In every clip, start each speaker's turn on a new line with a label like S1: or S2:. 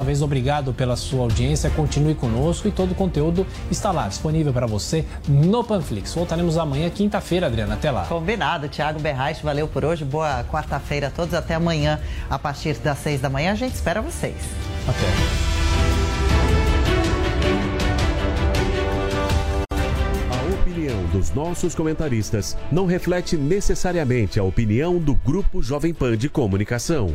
S1: Uma vez obrigado pela sua audiência, continue conosco e todo o conteúdo está lá disponível para você no Panflix. Voltaremos amanhã, quinta-feira, Adriana. Até lá.
S2: Combinado. Tiago Berrais, valeu por hoje. Boa quarta-feira a todos. Até amanhã, a partir das seis da manhã. A gente espera vocês.
S1: Até.
S3: A opinião dos nossos comentaristas não reflete necessariamente a opinião do Grupo Jovem Pan de Comunicação.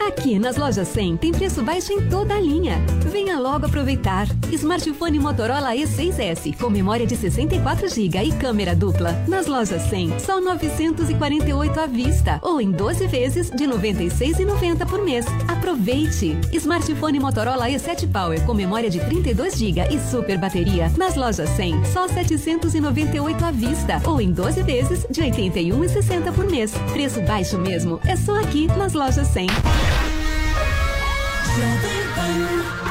S4: Aqui nas lojas 100 tem preço baixo em toda a linha. Venha logo aproveitar. Smartphone Motorola E6S com memória de 64 GB e câmera dupla. Nas lojas 100, só 948 à vista ou em 12 vezes de 96,90 por mês. Aproveite. Smartphone Motorola E7 Power com memória de 32 GB e super bateria. Nas lojas 100, só 798 à vista ou em 12 vezes de 81,60 por mês. Preço baixo mesmo. É só aqui nas lojas 100. Silver Bun.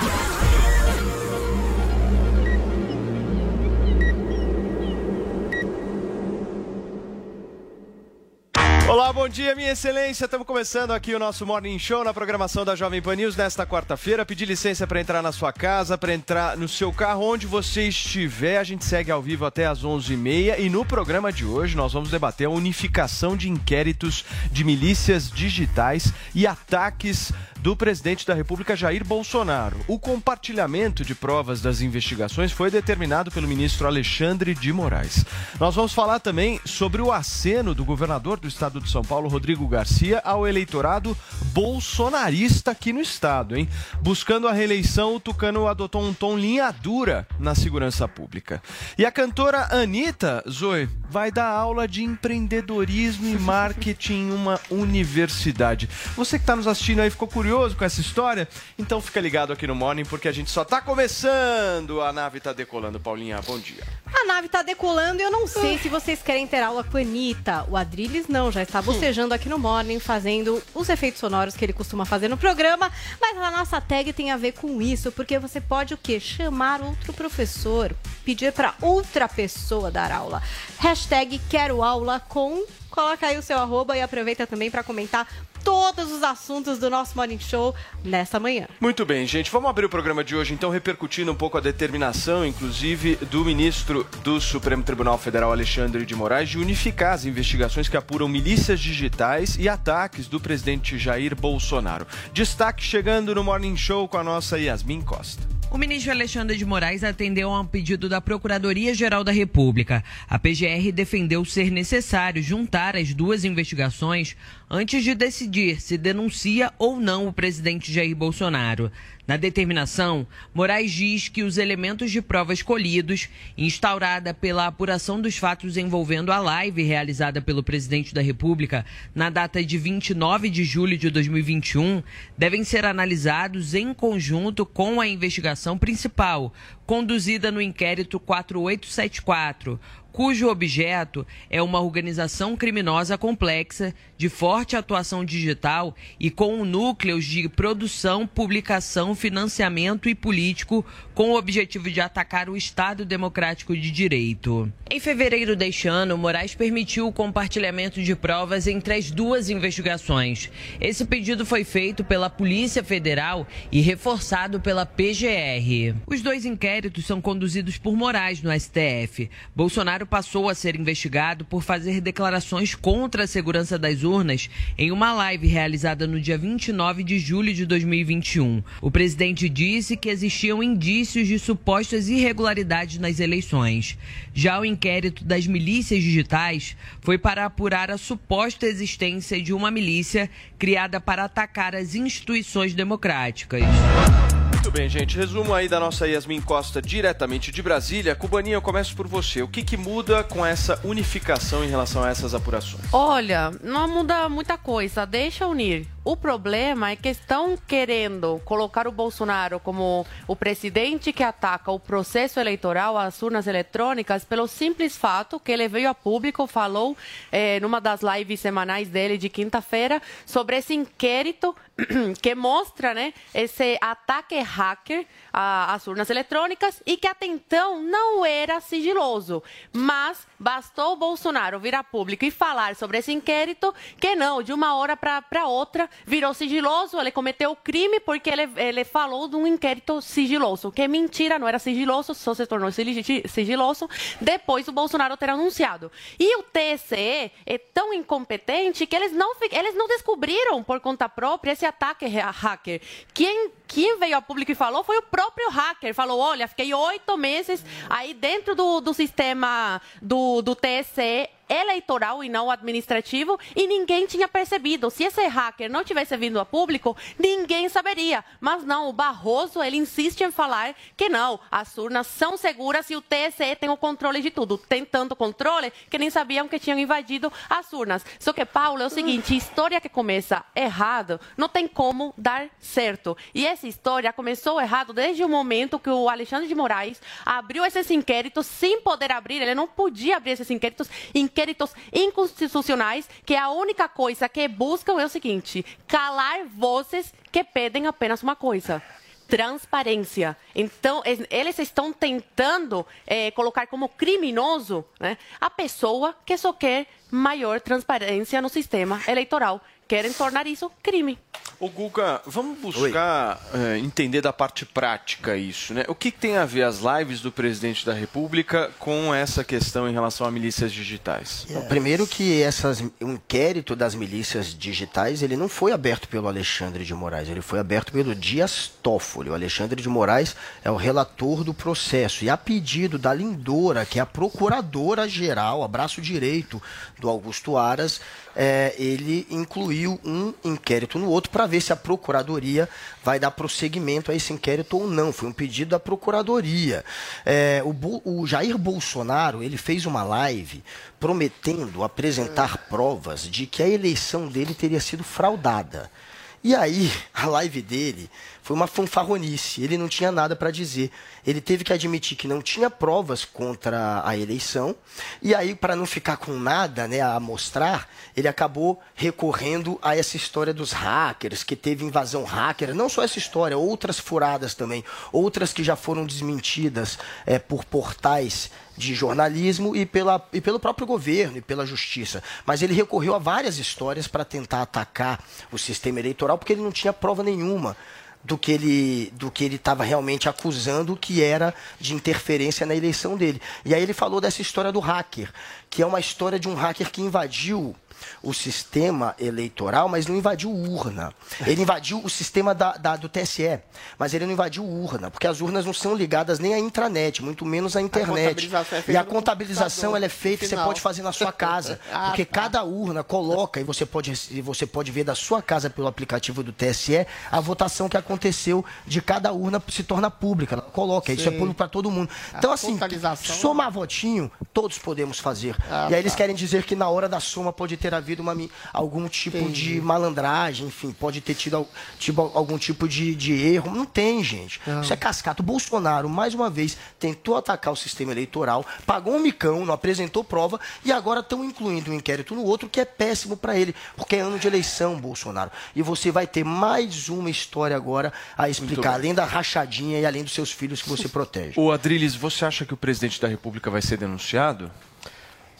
S5: Olá, bom dia, minha excelência. Estamos começando aqui o nosso Morning Show na programação da Jovem Pan News nesta quarta-feira. Pedi licença para entrar na sua casa, para entrar no seu carro, onde você estiver. A gente segue ao vivo até às 11h30 e no programa de hoje nós vamos debater a unificação de inquéritos de milícias digitais e ataques do presidente da República Jair Bolsonaro. O compartilhamento de provas das investigações foi determinado pelo ministro Alexandre de Moraes. Nós vamos falar também sobre o aceno do governador do estado de São Paulo, Rodrigo Garcia, ao eleitorado bolsonarista aqui no estado, hein? Buscando a reeleição, o Tucano adotou um tom linha dura na segurança pública. E a cantora Anitta, Zoe, vai dar aula de empreendedorismo e marketing em uma universidade. Você que está nos assistindo aí ficou curioso com essa história? Então fica ligado aqui no Morning, porque a gente só está começando. A nave está decolando. Paulinha, bom dia.
S6: A nave tá decolando e eu não sei se vocês querem ter aula com a Anitta. O Adriles não, já está bocejando aqui no Morning, fazendo os efeitos sonoros que ele costuma fazer no programa. Mas a nossa tag tem a ver com isso, porque você pode o quê? Chamar outro professor, pedir para outra pessoa dar aula. Hashtag quero aula com... Coloca aí o seu arroba e aproveita também para comentar todos os assuntos do nosso Morning Show nessa manhã.
S5: Muito bem, gente. Vamos abrir o programa de hoje, então, repercutindo um pouco a determinação, inclusive, do ministro do Supremo Tribunal Federal, Alexandre de Moraes, de unificar as investigações que apuram milícias digitais e ataques do presidente Jair Bolsonaro. Destaque chegando no Morning Show com a nossa Yasmin Costa.
S7: O ministro Alexandre de Moraes atendeu a um pedido da Procuradoria-Geral da República. A PGR defendeu ser necessário juntar as duas investigações antes de decidir se denuncia ou não o presidente Jair Bolsonaro. Na determinação, Moraes diz que os elementos de prova escolhidos, instaurada pela apuração dos fatos envolvendo a live realizada pelo presidente da República na data de 29 de julho de 2021, devem ser analisados em conjunto com a investigação principal, conduzida no inquérito 4874, cujo objeto é uma organização criminosa complexa, de forte atuação digital e com núcleos de produção, publicação, financiamento e político, com o objetivo de atacar o Estado Democrático de Direito. Em fevereiro deste ano, Moraes permitiu o compartilhamento de provas entre as duas investigações. Esse pedido foi feito pela Polícia Federal e reforçado pela PGR. Os dois inquéritos são conduzidos por Moraes no STF. Bolsonaro passou a ser investigado por fazer declarações contra a segurança das urnas em uma live realizada no dia 29 de julho de 2021. O presidente disse que existiam indícios de supostas irregularidades nas eleições. Já o inquérito das milícias digitais foi para apurar a suposta existência de uma milícia criada para atacar as instituições democráticas.
S5: Bem, gente. Resumo aí da nossa Yasmin Costa diretamente de Brasília. Cubaninha, eu começo por você. O que, que muda com essa unificação em relação a essas apurações?
S8: Olha, não muda muita coisa. Deixa unir. O problema é que estão querendo colocar o Bolsonaro como o presidente que ataca o processo eleitoral, as urnas eletrônicas, pelo simples fato que ele veio a público, falou eh, numa das lives semanais dele de quinta-feira sobre esse inquérito que mostra né, esse ataque hacker às urnas eletrônicas e que até então não era sigiloso. Mas bastou o Bolsonaro vir a público e falar sobre esse inquérito que não, de uma hora para outra, virou sigiloso, ele cometeu o crime porque ele, ele falou de um inquérito sigiloso, que é mentira, não era sigiloso, só se tornou sigiloso depois o Bolsonaro ter anunciado. E o TSE é tão incompetente que eles não, eles não descobriram por conta própria esse ataque hacker. Quem, quem veio a público e falou foi o próprio hacker. Falou: olha, fiquei oito meses aí dentro do, do sistema do, do TSE eleitoral e não administrativo e ninguém tinha percebido. Se esse hacker não tivesse vindo a público, ninguém saberia. Mas não, o Barroso, ele insiste em falar que não, as urnas são seguras e o TSE tem o controle de tudo. Tem tanto controle que nem sabiam que tinham invadido as urnas. Só que, Paulo, é o seguinte, história que começa errado não tem como dar certo. E essa história começou errado desde o momento que o Alexandre de Moraes abriu esses inquéritos sem poder abrir, ele não podia abrir esses inquéritos, inquéritos inconstitucionais, que a única coisa que buscam é o seguinte: calar vozes que pedem apenas uma coisa transparência. Então, eles estão tentando é, colocar como criminoso né, a pessoa que só quer maior transparência no sistema eleitoral querem tornar isso crime.
S5: O Guga, vamos buscar é, entender da parte prática isso, né? O que, que, tem a ver as lives do presidente da República com essa questão em relação a milícias digitais?
S9: Yes. Primeiro que essas, o inquérito das milícias digitais ele não foi aberto pelo Alexandre de Moraes, ele foi aberto pelo Dias Toffoli. O Alexandre de Moraes é o relator do processo e a pedido da Lindora, que é a procuradora geral, abraço direito do Augusto Aras, é, ele incluiu um inquérito no outro para ver se a Procuradoria vai dar prosseguimento a esse inquérito ou não. Foi um pedido da Procuradoria. É, o, o Jair Bolsonaro ele fez uma live prometendo apresentar provas de que a eleição dele teria sido fraudada. E aí, a live dele foi uma fanfarronice. Ele não tinha nada para dizer. Ele teve que admitir que não tinha provas contra a eleição. E aí, para não ficar com nada né, a mostrar, ele acabou recorrendo a essa história dos hackers, que teve invasão hacker. Não só essa história, outras furadas também. Outras que já foram desmentidas é, por portais de jornalismo e, pela, e pelo próprio governo e pela justiça. Mas ele recorreu a várias histórias para tentar atacar o sistema eleitoral, porque ele não tinha prova nenhuma do que ele do que ele estava realmente acusando que era de interferência na eleição dele. E aí ele falou dessa história do hacker, que é uma história de um hacker que invadiu o sistema eleitoral, mas não invadiu urna. Ele invadiu o sistema da, da, do TSE, mas ele não invadiu urna, porque as urnas não são ligadas nem à intranet, muito menos à internet. A é e a contabilização ela é feita, você pode fazer na sua casa, ah, porque tá. cada urna coloca, e você pode, você pode ver da sua casa pelo aplicativo do TSE, a votação que aconteceu de cada urna se torna pública. Ela coloca, Sim. isso é público para todo mundo. Então, a assim, somar votinho, todos podemos fazer. Ah, e aí eles tá. querem dizer que na hora da soma pode ter havido uma, algum tipo Entendi. de malandragem, enfim, pode ter tido, tido algum tipo de, de erro. Não tem, gente. Não. Isso é cascata. O Bolsonaro, mais uma vez, tentou atacar o sistema eleitoral, pagou um micão, não apresentou prova e agora estão incluindo um inquérito no outro que é péssimo para ele, porque é ano de eleição, Bolsonaro. E você vai ter mais uma história agora a explicar, além da rachadinha e além dos seus filhos que você protege.
S5: O Adriles, você acha que o presidente da República vai ser denunciado?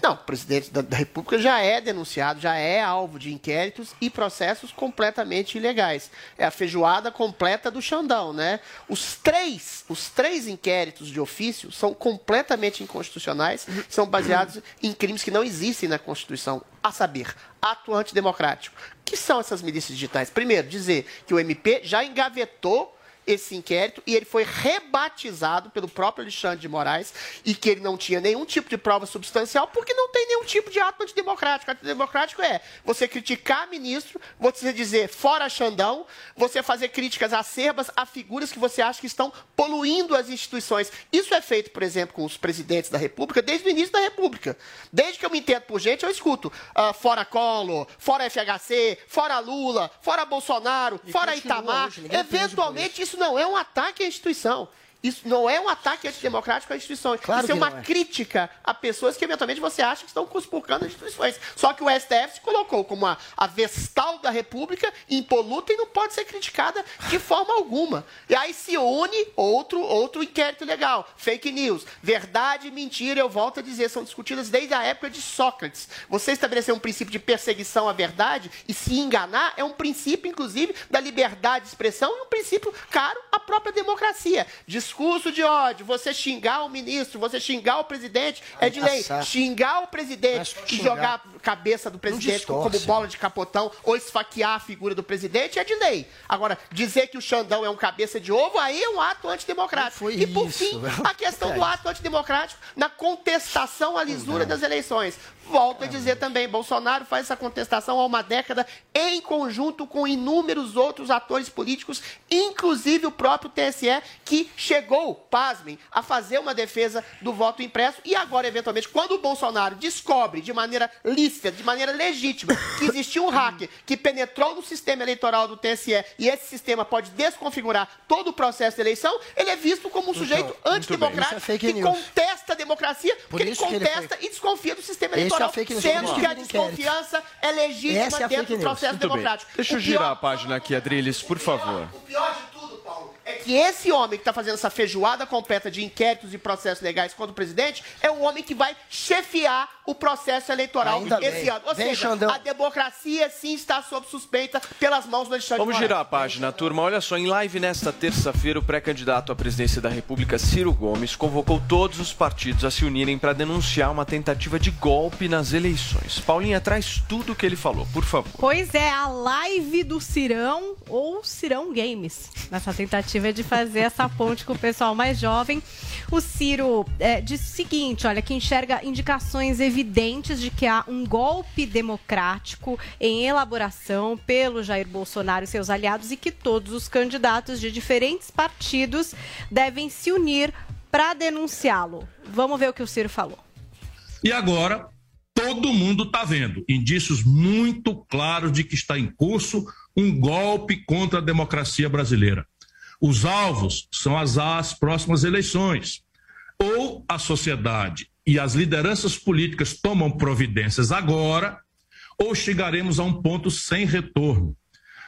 S10: Não, o presidente da, da, República já é denunciado, já é alvo de inquéritos e processos completamente ilegais. É a feijoada completa do Xandão, né? Os três, os três inquéritos de ofício são completamente inconstitucionais, são baseados em crimes que não existem na Constituição, a saber, ato antidemocrático. O que são essas milícias digitais? Primeiro, dizer que o MP já engavetou esse inquérito e ele foi rebatizado pelo próprio Alexandre de Moraes e que ele não tinha nenhum tipo de prova substancial porque não tem nenhum tipo de ato antidemocrático. Ato democrático é você criticar ministro, você dizer fora Xandão, você fazer críticas acerbas a figuras que você acha que estão poluindo as instituições. Isso é feito, por exemplo, com os presidentes da República desde o início da República. Desde que eu me entendo por gente, eu escuto uh, fora Collor, fora FHC, fora Lula, fora Bolsonaro, e fora Itamar. Hoje, Eventualmente, isso. Isso não é um ataque à instituição. Isso não é um ataque antidemocrático à instituição. Claro Isso é uma é. crítica a pessoas que eventualmente você acha que estão conspurcando as instituições. Só que o STF se colocou como a, a vestal da República, impoluta e não pode ser criticada de forma alguma. E aí se une outro, outro inquérito legal. Fake news. Verdade e mentira, eu volto a dizer, são discutidas desde a época de Sócrates. Você estabelecer um princípio de perseguição à verdade e se enganar é um princípio, inclusive, da liberdade de expressão e um princípio caro à própria democracia. Discurso de ódio, você xingar o ministro, você xingar o presidente, é de lei. Xingar o presidente e jogar a cabeça do presidente como bola de capotão ou esfaquear a figura do presidente é de lei. Agora, dizer que o Xandão é um cabeça de ovo, aí é um ato antidemocrático. e, por isso, fim, a questão do ato antidemocrático na contestação à lisura das eleições. Volto a dizer também, Bolsonaro faz essa contestação há uma década em conjunto com inúmeros outros atores políticos, inclusive o próprio TSE, que chegou, pasmem, a fazer uma defesa do voto impresso. E agora, eventualmente, quando o Bolsonaro descobre de maneira lícita, de maneira legítima, que existiu um hacker que penetrou no sistema eleitoral do TSE e esse sistema pode desconfigurar todo o processo de eleição, ele é visto como um sujeito então, antidemocrático é que contesta a democracia, Por porque ele contesta ele foi... e desconfia do sistema eleitoral eleitoral, é sendo que a desconfiança é legítima é dentro do processo
S5: Muito
S10: democrático.
S5: Bem. Deixa eu girar a página aqui, Adriles, por favor.
S10: O pior de tudo, Paulo, é que esse homem que está fazendo essa feijoada completa de inquéritos e processos legais contra o presidente é o homem que vai chefiar o processo eleitoral Ainda esse bem. ano. Ou seja, Xandão. a democracia sim está sob suspeita pelas mãos do Alexandre
S5: Vamos girar a página, turma. Olha só, em live nesta terça-feira, o pré-candidato à presidência da República, Ciro Gomes, convocou todos os partidos a se unirem para denunciar uma tentativa de golpe nas eleições. Paulinha, traz tudo o que ele falou, por favor.
S6: Pois é, a live do Cirão ou Cirão Games, nessa tentativa de fazer essa ponte com o pessoal mais jovem. O Ciro é, disse o seguinte, olha, que enxerga indicações evidentes evidentes de que há um golpe democrático em elaboração pelo Jair Bolsonaro e seus aliados e que todos os candidatos de diferentes partidos devem se unir para denunciá-lo. Vamos ver o que o Ciro falou.
S11: E agora, todo mundo está vendo indícios muito claros de que está em curso um golpe contra a democracia brasileira. Os alvos são as, as próximas eleições. Ou a sociedade e as lideranças políticas tomam providências agora, ou chegaremos a um ponto sem retorno.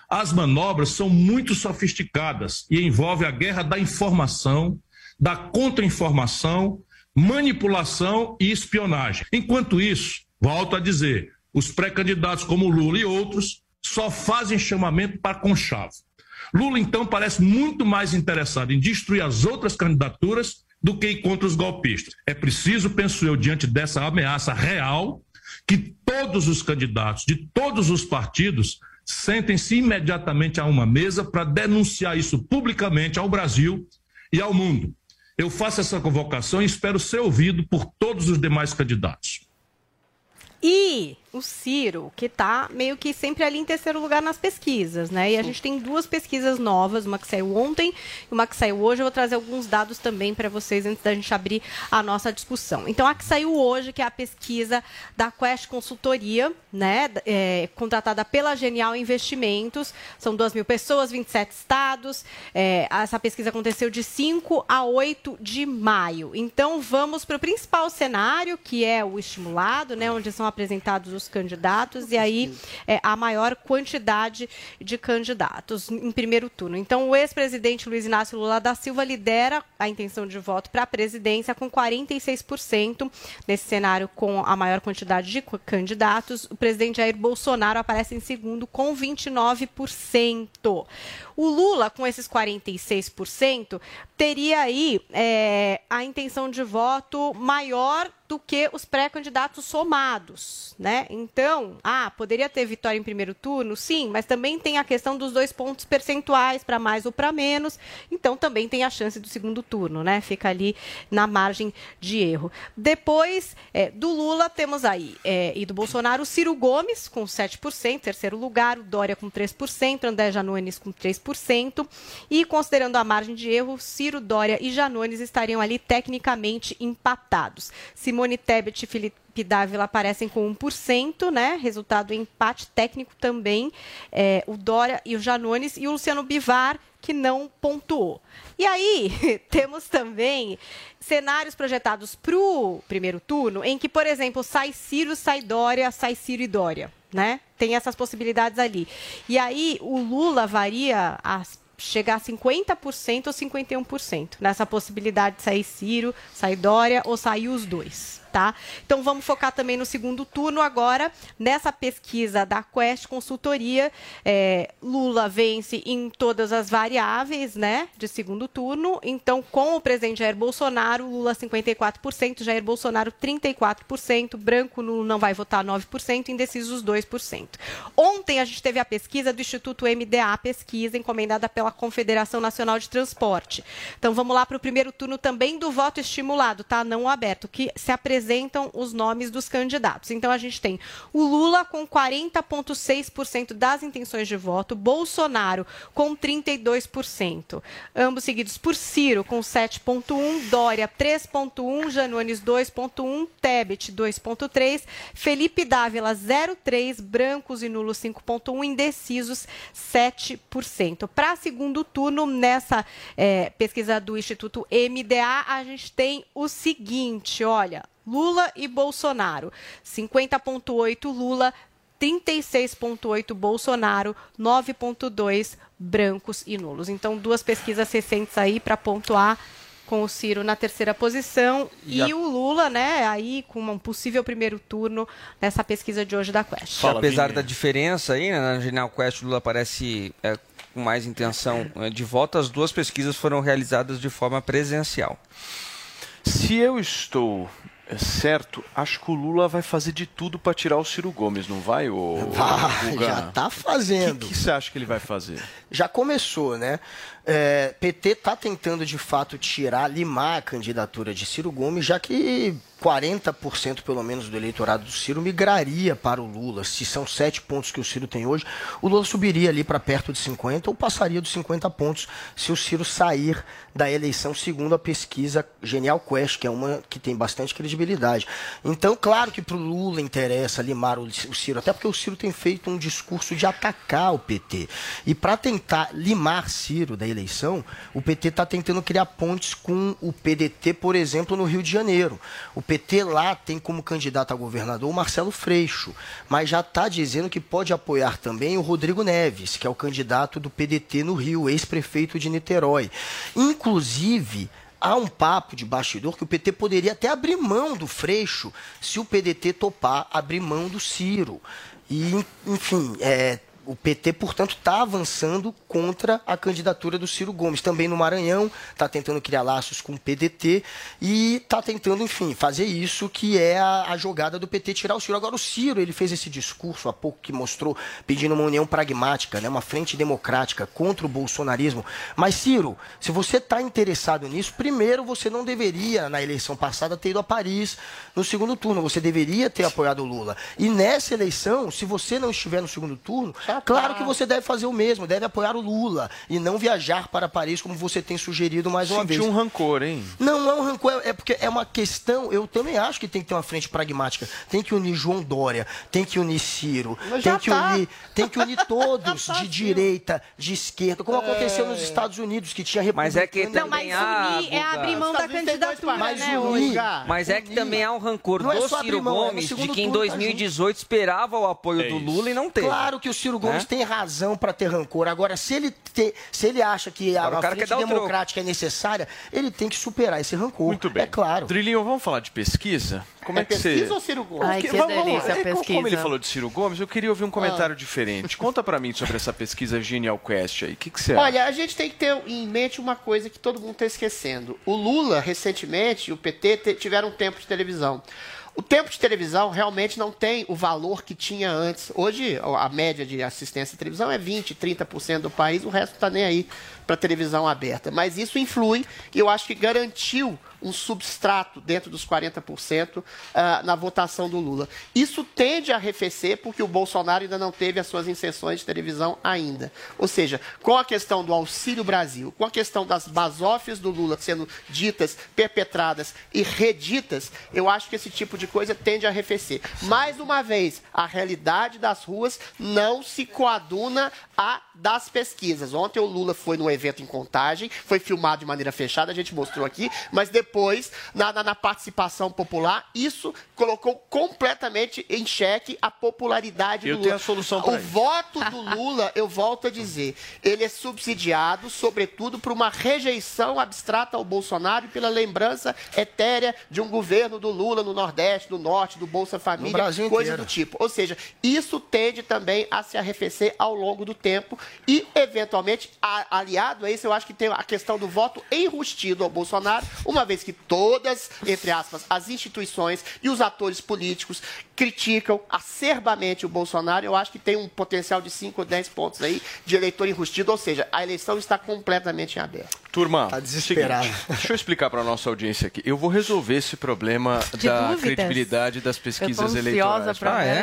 S11: As manobras são muito sofisticadas e envolvem a guerra da informação, da contra-informação, manipulação e espionagem. Enquanto isso, volto a dizer, os pré-candidatos como Lula e outros só fazem chamamento para conchavo. Lula, então, parece muito mais interessado em destruir as outras candidaturas do que contra os golpistas. É preciso, penso eu, diante dessa ameaça real, que todos os candidatos de todos os partidos sentem-se imediatamente a uma mesa para denunciar isso publicamente ao Brasil e ao mundo. Eu faço essa convocação e espero ser ouvido por todos os demais candidatos.
S6: E o Ciro, que está meio que sempre ali em terceiro lugar nas pesquisas, né? E a gente tem duas pesquisas novas, uma que saiu ontem e uma que saiu hoje. Eu vou trazer alguns dados também para vocês antes da gente abrir a nossa discussão. Então, a que saiu hoje, que é a pesquisa da Quest Consultoria, né? É, contratada pela Genial Investimentos. São 2 mil pessoas, 27 estados. É, essa pesquisa aconteceu de 5 a 8 de maio. Então, vamos para o principal cenário, que é o estimulado, né? Onde são apresentados os candidatos e aí é, a maior quantidade de candidatos em primeiro turno. Então, o ex-presidente Luiz Inácio Lula da Silva lidera a intenção de voto para a presidência com 46%. Nesse cenário, com a maior quantidade de candidatos, o presidente Jair Bolsonaro aparece em segundo com 29%. O Lula, com esses 46%, teria aí é, a intenção de voto maior do que os pré-candidatos somados, né? Então, ah, poderia ter vitória em primeiro turno? Sim, mas também tem a questão dos dois pontos percentuais para mais ou para menos. Então, também tem a chance do segundo turno, né? Fica ali na margem de erro. Depois é, do Lula, temos aí, é, e do Bolsonaro, Ciro Gomes com 7%, terceiro lugar, o Dória com 3%, André Janones com 3%. E considerando a margem de erro, Ciro, Dória e Janones estariam ali tecnicamente empatados. Simone Tebet e Felipe Dávila aparecem com 1%, né? Resultado empate técnico também. É, o Dória e o Janones e o Luciano Bivar, que não pontuou. E aí, temos também cenários projetados para o primeiro turno, em que, por exemplo, sai Ciro, sai Dória, sai Ciro e Dória. Né? Tem essas possibilidades ali. E aí, o Lula varia as chegar a 50% ou 51% nessa possibilidade de sair Ciro, sair Dória ou sair os dois tá? Então vamos focar também no segundo turno agora, nessa pesquisa da Quest Consultoria. É, Lula vence em todas as variáveis, né, de segundo turno. Então, com o presidente Jair Bolsonaro, Lula 54%, Jair Bolsonaro 34%, branco nulo não vai votar 9%, indecisos 2%. Ontem a gente teve a pesquisa do Instituto MDA, pesquisa encomendada pela Confederação Nacional de Transporte. Então vamos lá para o primeiro turno também do voto estimulado, tá? Não aberto, que se apresenta apresentam os nomes dos candidatos. Então a gente tem o Lula com 40,6% das intenções de voto, Bolsonaro com 32%, ambos seguidos por Ciro com 7,1%, Dória 3,1%, Janones 2,1%, Tebet 2,3%, Felipe Dávila 0,3%, brancos e nulos 5,1%, indecisos 7%. Para segundo turno, nessa é, pesquisa do Instituto MDA, a gente tem o seguinte: olha, Lula e Bolsonaro. 50,8 Lula, 36,8 Bolsonaro, 9,2 brancos e nulos. Então, duas pesquisas recentes aí para pontuar com o Ciro na terceira posição e, e a... o Lula, né, aí com um possível primeiro turno nessa pesquisa de hoje da Quest.
S12: Fala, Apesar da diferença aí, né, na Genial Quest, o Lula parece é, com mais intenção é, de voto, as duas pesquisas foram realizadas de forma presencial.
S5: Se eu estou certo, acho que o Lula vai fazer de tudo para tirar o Ciro Gomes, não vai? O,
S9: vai, já está fazendo.
S5: O que, que, você acha que ele vai fazer?
S9: Já começou, né? É, PT está tentando de fato tirar, limar a candidatura de Ciro Gomes, já que 40% pelo menos do eleitorado do Ciro migraria para o Lula. Se são sete pontos que o Ciro tem hoje, o Lula subiria ali para perto de 50 ou passaria dos 50 pontos se o Ciro sair da eleição, segundo a pesquisa Genial Quest, que é uma que tem bastante credibilidade. Então, claro que para o Lula interessa limar o Ciro, até porque o Ciro tem feito um discurso de atacar o PT. E para tentar limar Ciro da eleição, o PT está tentando criar pontes com o PDT, por exemplo, no Rio de Janeiro. O PT lá tem como candidato a governador o Marcelo Freixo, mas já está dizendo que pode apoiar também o Rodrigo Neves, que é o candidato do PDT no Rio, ex-prefeito de Niterói. Inclusive, há um papo de bastidor que o PT poderia até abrir mão do Freixo se o PDT topar abrir mão do Ciro. E, enfim, é, o PT, portanto, está avançando contra a candidatura do Ciro Gomes. Também no Maranhão, está tentando criar laços com o PDT e está tentando, enfim, fazer isso que é a, a, jogada do PT tirar o Ciro. Agora, o Ciro, ele fez esse discurso há pouco que mostrou pedindo uma união pragmática, né, uma frente democrática contra o bolsonarismo. Mas, Ciro, se você está interessado nisso, primeiro você não deveria, na eleição passada, ter ido a Paris no segundo turno. Você deveria ter apoiado o Lula. E nessa eleição, se você não estiver no segundo turno, Claro que você deve fazer o mesmo, deve apoiar o Lula e não viajar para Paris como você tem sugerido mais uma
S5: Sentiu
S9: vez.
S5: um rancor, hein?
S9: Não, não é um rancor, é porque é uma questão, eu também acho que tem que ter uma frente pragmática. Tem que unir João Dória, tem que unir Ciro, tem que, tá. unir, tem que unir todos tá de direita, de esquerda, como é... aconteceu nos Estados Unidos, que tinha
S12: Mas é que
S6: não, mas unir é abrir mão da candidatura,
S12: mas
S6: né,
S12: unir, Mas é que também há um rancor do é Ciro mão, Gomes, é de que em 2018 junto. esperava o apoio é do Lula e não teve.
S9: Claro que o Ciro Gomes
S12: né?
S9: tem razão para ter rancor. Agora, se ele, te- se ele acha que a,
S12: Agora
S9: frente democrática é necessária, ele tem que superar esse rancor. Muito bem. É claro.
S5: Drilinho, vamos falar de pesquisa? Como é,
S9: É
S5: que você...
S9: pesquisa ou Ciro Gomes?
S8: Ai,
S5: Que- vamos- vamos-
S8: delícia a
S5: é, como- Como ele
S8: pesquisa.
S5: falou de Ciro Gomes, eu queria ouvir um comentário diferente. Conta pra mim sobre essa pesquisa Genial Quest aí. O que, que você acha?
S10: Olha, a gente tem que ter em mente uma coisa que todo mundo está esquecendo. O Lula, recentemente, e o PT tiveram um tempo de televisão. O tempo de televisão realmente não tem o valor que tinha antes. Hoje, a média de assistência à televisão é 20%, 30% do país, o resto está nem aí para televisão aberta. Mas isso influi e eu acho que garantiu um substrato dentro dos 40% ah, na votação do Lula. Isso tende a arrefecer porque o Bolsonaro ainda não teve as suas inserções de televisão ainda. Ou seja, com a questão do Auxílio Brasil, com a questão das basófias do Lula sendo ditas, perpetradas e reditas, eu acho que esse tipo de coisa tende a arrefecer. Mais uma vez, a realidade das ruas não se coaduna à das pesquisas. Ontem o Lula foi num evento em contagem, foi filmado de maneira fechada, a gente mostrou aqui, mas depois, na, na- na participação popular, isso colocou completamente em xeque a popularidade
S5: Eu
S10: do Lula.
S5: tenho a solução
S10: O
S5: isso.
S10: voto do Lula, eu volto a dizer, ele é subsidiado, sobretudo, por uma rejeição abstrata ao Bolsonaro e pela lembrança etérea de um governo do Lula no Nordeste, do Norte, do Bolsa Família, coisa
S9: inteiro.
S10: do tipo. Ou seja, isso tende também a se arrefecer ao longo do tempo e, eventualmente, a- aliado a isso, eu acho que tem a questão do voto enrustido ao Bolsonaro, uma vez que todas, entre aspas, as instituições e os atores políticos criticam acerbamente o Bolsonaro, eu acho que tem um potencial de 5 ou 10 pontos aí de eleitor enrustido, ou seja, a eleição está completamente em aberto.
S5: Turma,
S9: Tá desesperado.
S5: seguinte, deixa eu explicar para nossa audiência aqui. Eu vou resolver esse problema
S8: De
S5: da
S8: dúvidas?
S5: credibilidade das pesquisas
S8: Eu
S5: eleitorais.
S8: pra
S5: Ah,
S8: ver
S5: é?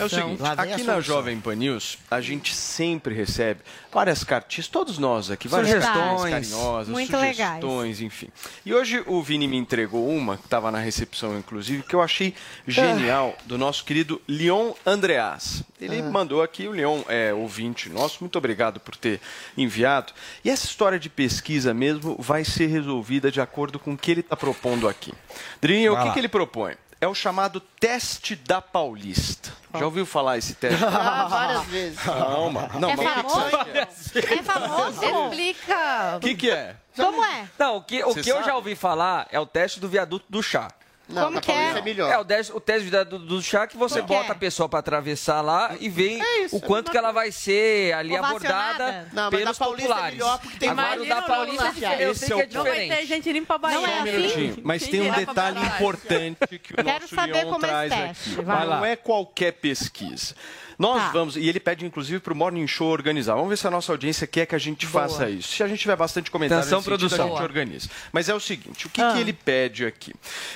S5: É o seguinte,
S9: a
S5: aqui na. Jovem Pan News, a gente sempre recebe várias cartinhas, todos nós aqui, várias
S12: Sugestões.
S5: carinhosas,
S6: Muito
S5: sugestões, enfim. E hoje o Vini me entregou uma, que estava na recepção, inclusive, que eu achei genial, do nosso querido Leon Andreas. Ele mandou aqui, o Leon é ouvinte nosso, muito obrigado por ter enviado. E essa história de pesquisa mesmo vai ser resolvida de acordo com o que ele está propondo aqui. Drinho, o que, que ele propõe? É o chamado teste da Paulista. Já ouviu falar esse teste?
S10: Ah, várias vezes.
S5: Calma. Não,
S6: É
S5: mas o que que
S6: famoso?
S5: você-
S6: É famoso?
S8: Explica.
S5: o que, que é?
S6: Como é?
S12: Não, o que, o que eu já ouvi falar é o teste do viaduto do chá.
S10: Não,
S6: Como
S10: na
S6: que é?
S10: Paulista é melhor.
S12: É o teste, o teste do do chá que você
S6: Como que
S12: bota
S6: é?
S12: a pessoa pra atravessar lá e vê
S10: É isso,
S12: o quanto que ela vai ser ali
S6: Ovacionada?
S12: abordada
S10: Não, mas
S12: pelos
S10: é
S12: populares.
S10: melhor porque tem
S12: Agora, o da Paulista eu
S5: Esse
S12: sei
S5: é
S12: que é
S5: o
S8: Não vai
S12: diferente.
S8: ter gente indo pra Bahia.
S6: Não é
S5: Um
S6: assim?
S5: Mas
S8: Quem
S5: tem um detalhe importante que o
S6: Quero
S5: nosso
S6: saber
S5: Leon
S6: como é
S5: traz
S6: esse
S5: aqui.
S6: teste. Vai
S5: Não
S6: lá.
S5: é qualquer pesquisa. Nós
S6: Tá.
S5: vamos, e ele pede inclusive para o Morning Show organizar. Vamos ver se a nossa audiência quer que a gente faça isso. Se a gente tiver bastante comentário,
S12: Atenção,
S5: nesse sentido,
S12: produção.
S5: a gente organiza. Mas é o seguinte: o que,
S6: Ah.
S5: que ele pede aqui?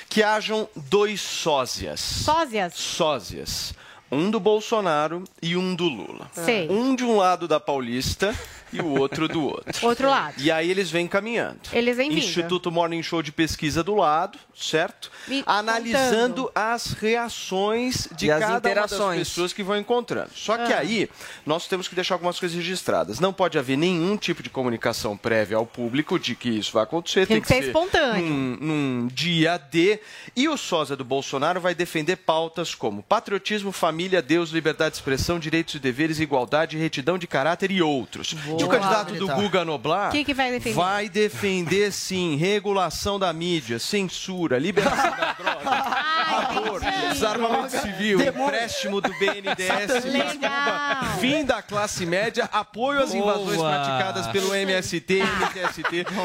S5: Que hajam dois sósias.
S6: Sósias?
S5: Sósias. Um do Bolsonaro e um do Lula.
S6: Sei.
S5: Um de um lado da Paulista e o outro do outro.
S6: Outro lado.
S5: E aí eles vêm caminhando.
S6: Eles vêm vindo.
S5: Instituto Morning Show de pesquisa do lado, certo?
S6: Me
S5: Analisando
S6: contando.
S5: as reações de
S12: E
S5: cada uma das pessoas que vão encontrando. Só que
S6: Ah.
S5: aí nós temos que deixar algumas coisas registradas. Não pode haver nenhum tipo de comunicação prévia ao público de que isso vai acontecer.
S6: Tem que ser espontâneo.
S5: Num, num dia D. E o sósia do Bolsonaro vai defender pautas como patriotismo, família, Deus, liberdade de expressão, direitos e deveres, igualdade, retidão de caráter e outros. E o candidato do. Guga Noblar
S6: que que vai defender?
S5: vai defender, sim, regulação da mídia, censura, liberação da droga, desarmamento civil, empréstimo do BNDES,
S6: Legal.
S5: fim da classe média, apoio às invasões
S1: Boa.
S5: praticadas pelo MST, MTST, dentre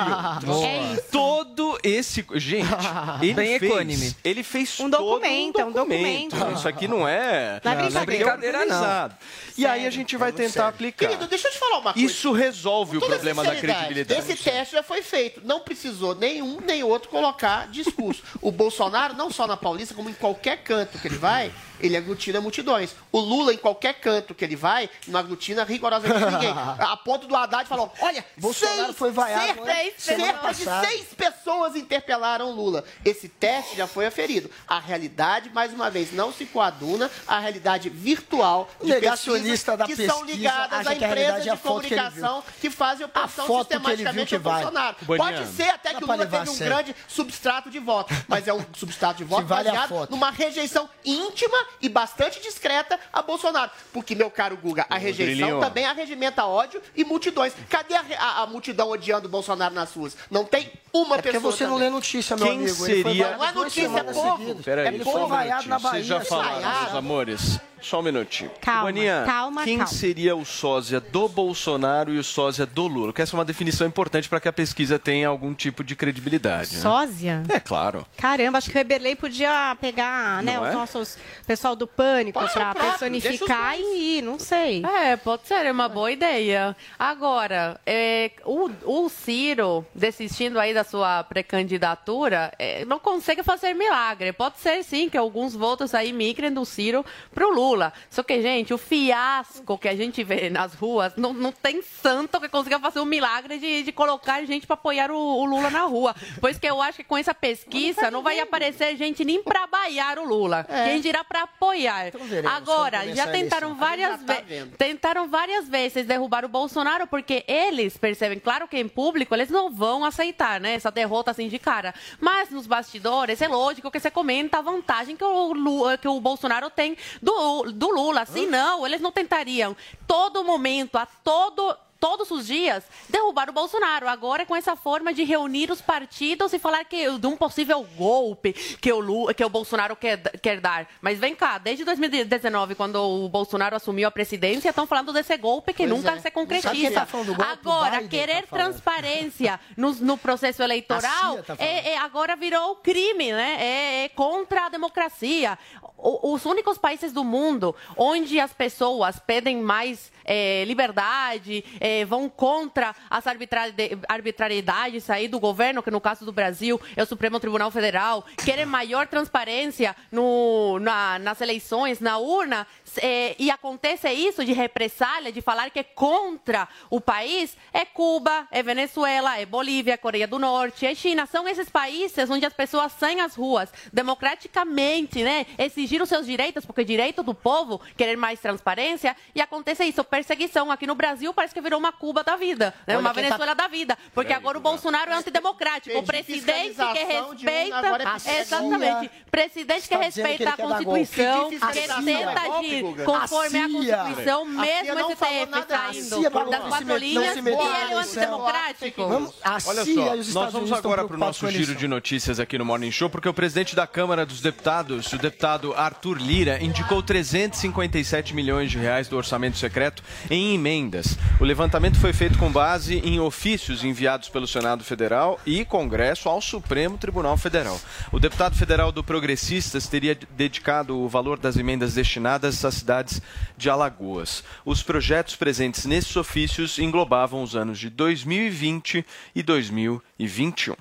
S5: outros.
S6: É isso.
S5: Todo esse. Gente, ele
S12: Bem
S5: fez.
S12: equânime.
S5: Ele fez
S6: Um
S5: todo
S6: documento, é um documento.
S5: Isso aqui não é.
S6: Não é brincadeira.
S5: é
S12: brincadeira, não.
S5: E aí a gente vai tentar aplicar.
S10: Querido, deixa eu te falar uma coisa.
S5: Isso resolve o problema da credibilidade.
S10: Esse teste já foi feito. Não precisou nenhum nem outro colocar discurso. O Bolsonaro, não só na Paulista, como em qualquer canto que ele vai, ele aglutina multidões. O Lula, em qualquer canto que ele vai, não aglutina rigorosamente ninguém. A ponto do Haddad falou: olha,
S9: Bolsonaro
S10: seis,
S9: foi vaiado,
S10: cerca, cerca de seis pessoas interpelaram o Lula. Esse teste já foi aferido. A realidade, mais uma vez, não se coaduna à realidade virtual de
S9: negacionista da
S10: que são
S9: pesquisa
S10: ligadas
S9: acha
S10: a
S9: que a
S10: empresas
S9: realidade é
S10: de
S9: foto que
S10: comunicação que fazem oposição
S9: A foto que ele viu
S10: sistematicamente
S9: que
S10: ao
S9: vai.
S10: Bolsonaro.
S5: Baniano.
S10: Pode ser até
S9: Dá
S10: que o Lula teve um grande substrato de voto, mas é um substrato de voto
S9: vale
S10: baseado numa rejeição íntima e bastante discreta a Bolsonaro. Porque, meu caro Guga, a rejeição também arregimenta ódio e multidões. Cadê a, a- a multidão odiando o Bolsonaro nas ruas? Não tem uma
S9: É porque
S10: pessoa.
S9: você não
S10: também.
S9: lê notícia, meu
S5: Quem
S9: amigo. Ele foi
S5: seria-
S10: Não é notícia, é povo.
S5: Peraí,
S9: foi
S5: um
S9: vaiado na. Bahia.
S5: Vocês já falaram, meus amores. Só um minutinho.
S6: Calma,
S5: Ivaninha,
S6: calma,
S5: quem
S6: calma.
S5: seria o sósia do Bolsonaro e o sósia do Lula? Porque essa é uma definição importante para que a pesquisa tenha algum tipo de credibilidade. né?
S6: Sósia?
S5: É claro.
S6: Caramba, acho que o Eberlei podia pegar, né, os
S5: é?
S6: nossos pessoal do pânico
S8: o próprio,
S6: personificar e ir, não sei.
S8: É, pode ser, é uma boa ideia. Agora, é, o, o Ciro, desistindo aí da sua pré-candidatura, é, não consegue fazer milagre. Pode ser, sim, que alguns votos aí migrem do Ciro pro Lula. Só que, gente, o fiasco que a gente vê nas ruas, não, não tem santo que consiga fazer um milagre de, de colocar gente para apoiar o, o Lula na rua. Pois que eu acho que com essa pesquisa não vai aparecer gente nem para baiar o Lula.
S10: É.
S8: Quem dirá para apoiar.
S10: veremos
S8: Agora, já tentaram
S10: gente
S8: várias
S10: tá
S8: vezes. Tentaram várias vezes derrubar o Bolsonaro porque eles percebem, claro que em público eles não vão aceitar, né, essa derrota assim de cara. Mas nos bastidores é lógico que você comenta a vantagem que o, Lu- que o Bolsonaro tem do, do Lula. Se não, eles não tentariam todo momento, a todo todos os dias derrubar o Bolsonaro. Agora com essa forma de reunir os partidos e falar que de um possível golpe que o Lula, que o Bolsonaro quer, quer dar. Mas vem cá, desde 2019, quando o Bolsonaro assumiu a presidência, estão falando desse golpe que
S9: Pois
S8: nunca
S9: é.
S8: se
S9: Sabe
S8: concretiza.
S9: tá
S8: agora, querer
S9: tá
S8: transparência no, no processo eleitoral
S9: tá
S8: é, é- agora virou crime, né? É, é contra a democracia. O- os únicos países do mundo onde as pessoas pedem mais é, liberdade, vão contra as arbitrari- arbitrariedades aí do governo, que no caso do Brasil é o Supremo Tribunal Federal, querem maior transparência no- na- nas eleições, na urna, é, e acontece isso de represália, de falar que é contra o país, é Cuba, é Venezuela, é Bolívia, é Coreia do Norte, é China. São esses países onde as pessoas saem às ruas democraticamente, né? Exigir os seus direitos, porque é direito do povo querer mais transparência, e acontece isso, perseguição. Aqui no Brasil parece que virou uma Cuba da vida, né? Uma
S10: tá-
S8: Venezuela da vida. Porque
S10: Peraí,
S8: agora o. Bolsonaro é antidemocrático. O presidente que respeita.
S10: agora é.
S8: Exatamente. Presidente que
S9: que
S8: respeita a
S9: golpe.
S8: Constituição, que tenta
S10: É
S8: agir
S10: Guga.
S8: Conforme a
S9: A CIA.
S8: Constituição,
S10: A
S8: mesmo
S10: CIA não
S8: esse
S10: falou
S8: TF
S10: nada.
S9: A
S8: saindo das quatro linhas e ele é
S9: eleição.
S8: antidemocrático.
S9: Vamos, a
S5: Olha só, nós vamos agora para o nosso
S9: a
S5: giro de notícias aqui no Morning Show, porque o presidente da Câmara dos Deputados, o deputado Arthur Lira, indicou 357 milhões de reais do orçamento secreto em emendas. O levantamento foi feito com base em ofícios enviados pelo Senado Federal e Congresso ao Supremo Tribunal Federal. O deputado federal do Progressistas teria dedicado o valor das emendas destinadas cidades de Alagoas. Os projetos presentes nesses ofícios englobavam os anos de 2020 e 2021.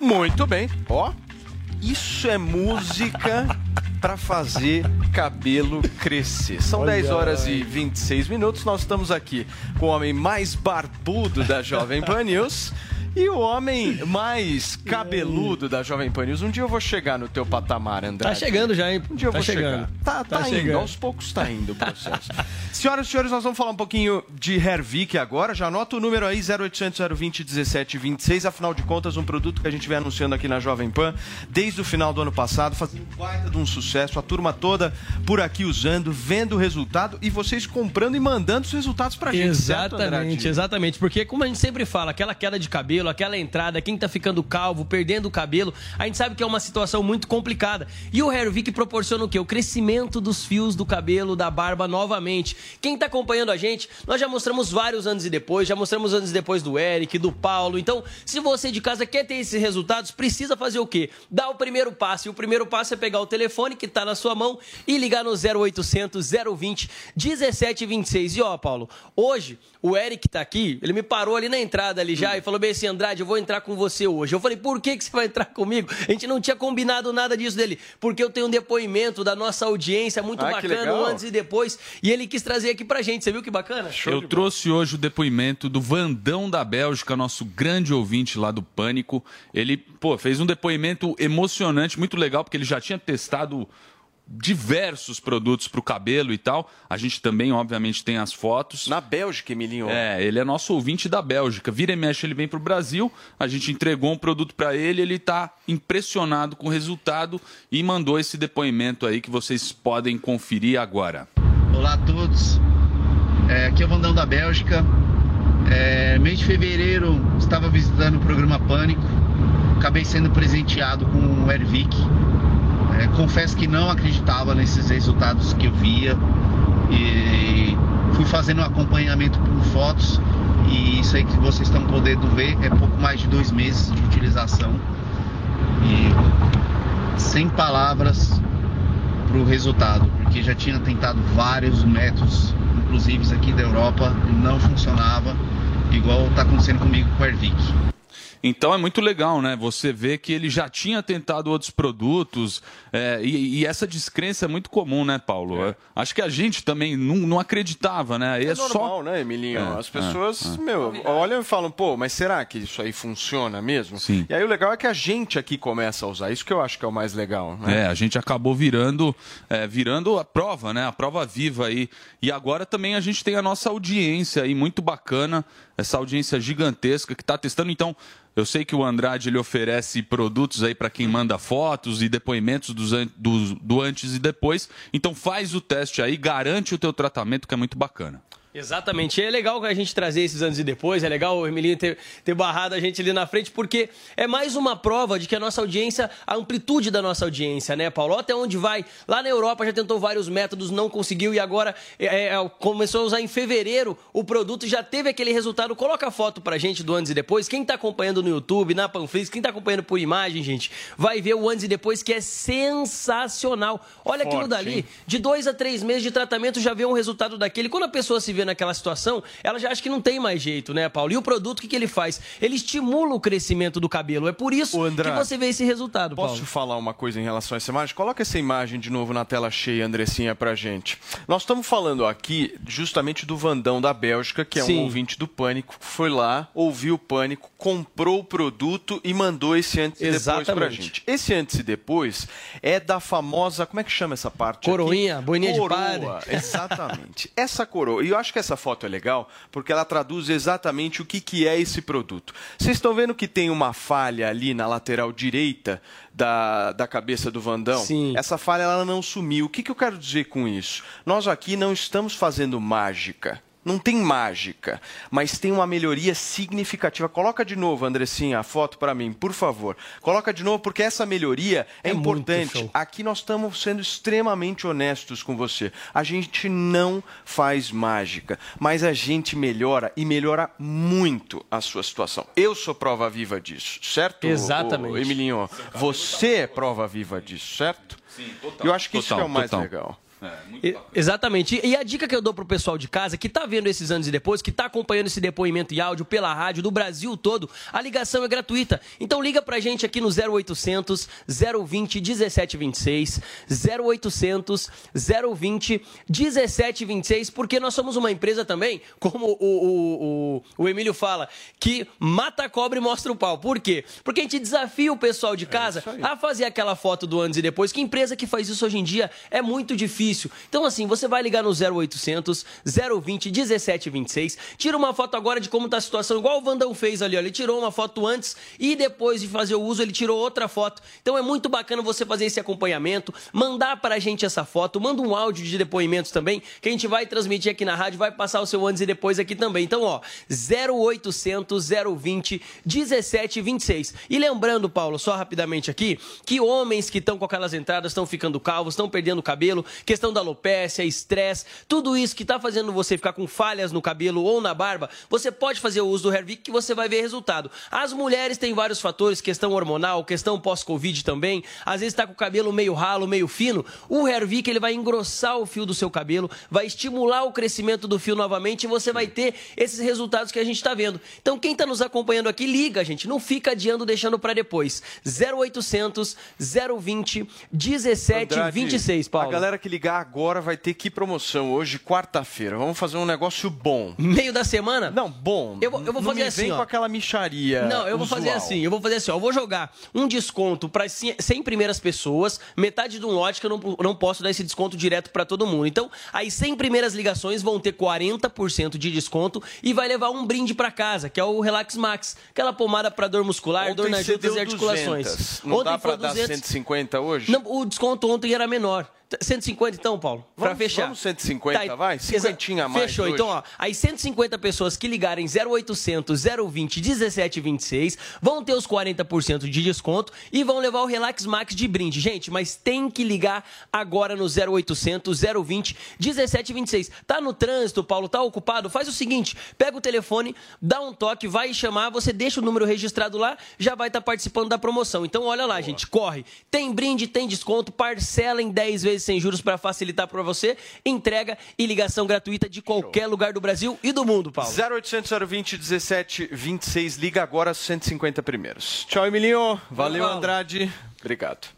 S5: Muito bem, ó. Isso é música para fazer cabelo crescer. São
S13: Olha
S5: 10 horas e 26 minutos. Nós estamos aqui com o homem mais barbudo da Jovem Pan News e o homem mais cabeludo da Jovem Pan News. Um dia eu vou chegar no teu patamar, André.
S1: Tá chegando já, hein?
S5: Um dia eu
S1: Tá
S5: vou
S1: chegando.
S5: chegar. Tá,
S1: Tá
S5: tá, indo,
S1: chegando.
S5: aos poucos tá indo o processo. Senhoras e senhores, nós vamos falar um pouquinho de Hervik agora. Já anota o número aí, 0800 020 1726. Afinal de contas, um produto que a gente vem anunciando aqui na Jovem Pan desde o final do ano passado, fazendo um baita de um sucesso. A turma toda por aqui usando, vendo o resultado e vocês comprando e mandando os resultados pra gente. certo,
S1: Exatamente,
S5: Andrade?
S1: exatamente. Porque, como a gente sempre fala, aquela queda de cabelo, aquela entrada, quem tá ficando calvo, perdendo o cabelo, a gente sabe que é uma situação muito complicada. E o Hervik proporciona o quê? O crescimento dos fios do cabelo, da barba novamente. Quem tá acompanhando a gente, nós já mostramos vários anos e depois, já mostramos anos e depois do Eric, do Paulo. Então, se você de casa quer ter esses resultados, precisa fazer o quê? Dar o primeiro passo. E o primeiro passo é pegar o telefone que tá na sua mão e ligar no 0800 020 1726. E ó, Paulo, hoje o Eric tá aqui, ele me parou ali na entrada ali já e falou bem assim, Andrade, eu vou entrar com você hoje. Eu falei, por que, que você vai entrar comigo? A gente não tinha combinado nada disso dele, porque eu tenho um depoimento da nossa audiência muito
S13: Ah,
S1: bacana, um antes e depois, e ele quis trazer aqui pra gente. Você viu que bacana?
S13: Eu trouxe hoje o depoimento do Vandão da Bélgica, nosso grande ouvinte lá do Pânico. Ele, pô, fez um depoimento emocionante, muito legal, porque ele já tinha testado diversos produtos para o cabelo e tal. A gente também, obviamente, tem as fotos.
S5: Na Bélgica, Emilinho.
S13: É, ele é nosso ouvinte da Bélgica. Vira e mexe, ele vem para o Brasil. A gente entregou um produto para ele, ele está impressionado com o resultado e mandou esse depoimento aí que vocês podem conferir agora.
S14: Olá a todos. É, aqui é o Vandão da Bélgica. É, mês de fevereiro estava visitando o programa Pânico. Acabei sendo presenteado com o Ervic. É, confesso que não acreditava nesses resultados que eu via. E fui fazendo um acompanhamento por fotos. E isso aí que vocês estão podendo ver é pouco mais de dois meses de utilização. E sem palavras para o resultado, porque já tinha tentado vários métodos, inclusive aqui da Europa, não funcionava, igual está acontecendo comigo com o Ervic.
S13: Então é muito legal, né? Você vê que ele já tinha tentado outros produtos é, e, e, essa descrença é muito comum, né, Paulo? É. Acho que a gente também não, não acreditava, né?
S5: É,
S13: é
S5: normal,
S13: só...
S5: né, Emilinho?
S13: É,
S5: As pessoas,
S13: é, é.
S5: meu, olham e falam, pô, mas será que isso aí funciona mesmo?
S13: Sim.
S5: E aí o legal é que a gente aqui começa a usar. Isso que eu acho que é o mais legal. Né?
S13: É, a gente acabou virando, virando a prova, né? A prova viva aí. E agora também a gente tem a nossa audiência aí muito bacana, essa audiência gigantesca que está testando. Então, eu sei que o Andrade ele oferece produtos aí para quem manda fotos e depoimentos dos, do, do antes e depois. Então faz o teste aí, garante o teu tratamento que é muito bacana.
S1: Exatamente. É legal a gente trazer esses anos e depois, é legal o Emilinho ter, ter barrado a gente ali na frente, porque é mais uma prova de que a nossa audiência, a amplitude da nossa audiência, né, Paulo? Até onde vai? Lá na Europa já tentou vários métodos, não conseguiu e agora é, é, começou a usar em fevereiro o produto e já teve aquele resultado. Coloca a foto pra gente do antes e depois. Quem tá acompanhando no YouTube, na Panflix, quem tá acompanhando por imagem, gente, vai ver o antes e depois que é sensacional. Olha Forte, aquilo dali. Hein? De dois a três meses de tratamento já vê um resultado daquele. Quando a pessoa se vê naquela situação, ela já acha que não tem mais jeito, né, Paulo? E o produto, o que, que ele faz? Ele estimula o crescimento do cabelo. É por isso que você vê esse resultado,
S5: posso
S1: Paulo.
S5: Posso falar uma coisa em relação a essa imagem? Coloca essa imagem de novo na tela cheia, Andressinha, pra gente. Nós estamos falando aqui justamente do Vandão da Bélgica, que é
S1: Sim.
S5: um ouvinte do Pânico, foi lá, ouviu o Pânico, comprou o produto e mandou esse antes e depois
S1: Exatamente.
S5: pra gente. Esse antes e depois é da famosa, como é que chama essa parte?
S1: Coroinha,
S5: aqui?
S1: boininha de
S5: coroa,
S1: padre.
S5: Exatamente. essa coroa. E eu acho que essa foto é legal porque ela traduz exatamente o que, que é esse produto. Vocês estão vendo que tem uma falha ali na lateral direita da, da cabeça do Vandão?
S1: Sim.
S5: Essa falha ela não sumiu. O que, que eu quero dizer com isso? Nós aqui não estamos fazendo mágica. Não tem mágica, mas tem uma melhoria significativa. Coloca de novo, Andressinha, a foto para mim, por favor. Coloca de novo, porque essa melhoria é,
S1: É
S5: importante. Aqui nós estamos sendo extremamente honestos com você. A gente não faz mágica, mas a gente melhora e melhora muito a sua situação. Eu sou prova viva disso, certo?
S1: Exatamente.
S5: Emilinho, você é prova viva disso, certo?
S13: Sim, total.
S5: Eu acho que isso que é
S1: Total,
S5: o mais
S1: total.
S5: legal.
S1: E- Exatamente. E a dica que eu dou pro pessoal de casa que tá vendo esses anos e depois, que tá acompanhando esse depoimento em áudio pela rádio do Brasil todo, a ligação é gratuita. Então liga pra gente aqui no 0800 020 1726, 0800 020 1726, porque nós somos uma empresa também, como o, o, o, o Emílio fala, que mata a cobra e mostra o pau. Por quê? Porque a gente desafia o pessoal de casa a fazer aquela foto do antes e depois. Que empresa que faz isso hoje em dia é muito difícil. Então, assim, você vai ligar no 0800 020 1726, tira uma foto agora de como tá a situação, igual o Vandão fez ali, ó. Ele tirou uma foto antes e depois de fazer o uso, ele tirou outra foto. Então é muito bacana você fazer esse acompanhamento, mandar pra gente essa foto, manda um áudio de depoimentos também, que a gente vai transmitir aqui na rádio, vai passar o seu antes e depois aqui também. Então, ó, 0800 020 1726. E lembrando, Paulo, só rapidamente aqui, que homens que estão com aquelas entradas estão ficando calvos, estão perdendo cabelo, questão da alopécia, estresse, tudo isso que tá fazendo você ficar com falhas no cabelo ou na barba, você pode fazer o uso do Hervik que você vai ver resultado. As mulheres têm vários fatores, questão hormonal, questão pós-Covid também, às vezes tá com o cabelo meio ralo, meio fino, o Hervik ele vai engrossar o fio do seu cabelo, vai estimular o crescimento do fio novamente e você vai ter esses resultados que a gente está vendo. Então quem está nos acompanhando aqui, liga, gente, não fica adiando, deixando para depois. 0800 020 1726, Paulo.
S5: A galera que ligar ligar agora vai ter que promoção hoje, quarta-feira. Vamos fazer um negócio bom.
S1: Meio da semana?
S5: Não, bom.
S1: Eu vou, eu vou
S5: Não
S1: fazer
S5: me
S1: assim,
S5: vem
S1: ó.
S5: com aquela micharia
S1: Não, eu vou fazer
S5: usual.
S1: assim. Eu vou fazer assim, ó. Eu vou jogar um desconto para 100 primeiras pessoas, metade de um lote que eu não, não posso dar esse desconto direto para todo mundo. Então, as 100 primeiras ligações vão ter 40% de desconto e vai levar um brinde para casa, que é o Relax Max, aquela pomada para dor muscular, dor
S5: Ontem
S1: nas
S5: você
S1: juntas e articulações.
S5: 200. Não
S1: Ontem
S5: dá pra
S1: foi
S5: dar
S1: 200.
S5: 150 hoje?
S1: Não, o desconto ontem era menor. 150 então, Paulo?
S5: Vamos-
S1: fechar.
S5: vamos 150, vai?
S1: exa-
S5: Cinquentinha a mais
S1: Fechou.
S5: hoje.
S1: Então, ó, as 150 pessoas que ligarem 0800 020 1726 vão ter os 40% de desconto e vão levar o Relax Max de brinde. Gente, mas tem que ligar agora no 0800 020 1726. Tá no trânsito, Paulo, tá ocupado? Faz o seguinte, pega o telefone, dá um toque, vai chamar, você deixa o número registrado lá, já vai estar participando da promoção. Então, olha lá, gente, corre. Tem brinde, tem desconto, parcela em 10 vezes sem juros para facilitar para você, entrega e ligação gratuita de qualquer lugar do Brasil e do mundo, Paulo.
S5: 0800 020 17 26, liga agora os 150 primeiros. Tchau, Emilinho. Valeu,
S1: Paulo.
S5: Andrade. Obrigado.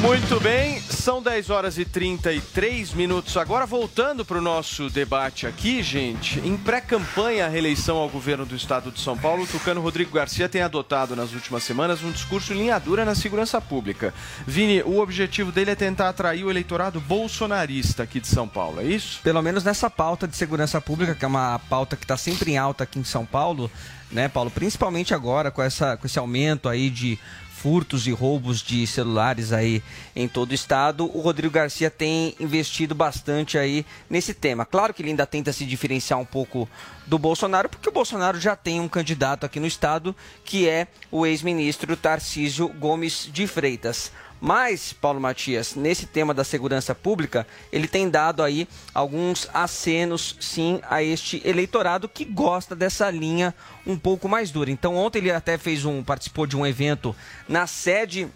S5: Muito bem, são 10 horas e 33 minutos. Agora, voltando para o nosso debate aqui, gente, em pré-campanha à reeleição ao governo do estado de São Paulo, o tucano Rodrigo Garcia tem adotado nas últimas semanas um discurso linha dura na segurança pública. Vini, o objetivo dele é tentar atrair o eleitorado bolsonarista aqui de São Paulo, é isso?
S12: Pelo menos nessa pauta de segurança pública, que é uma pauta que está sempre em alta aqui em São Paulo, né, Paulo? Principalmente agora com, essa, com esse aumento aí de furtos e roubos de celulares aí em todo o estado, o Rodrigo Garcia tem investido bastante aí nesse tema. Claro que ele ainda tenta se diferenciar um pouco do Bolsonaro, porque o Bolsonaro já tem um candidato aqui no estado, que é o ex-ministro Tarcísio Gomes de Freitas. Mas, Paulo Matias, nesse tema da segurança pública, ele tem dado aí alguns acenos, sim, a este eleitorado que gosta dessa linha um pouco mais dura. Então, ontem ele até fez um, participou de um evento na sede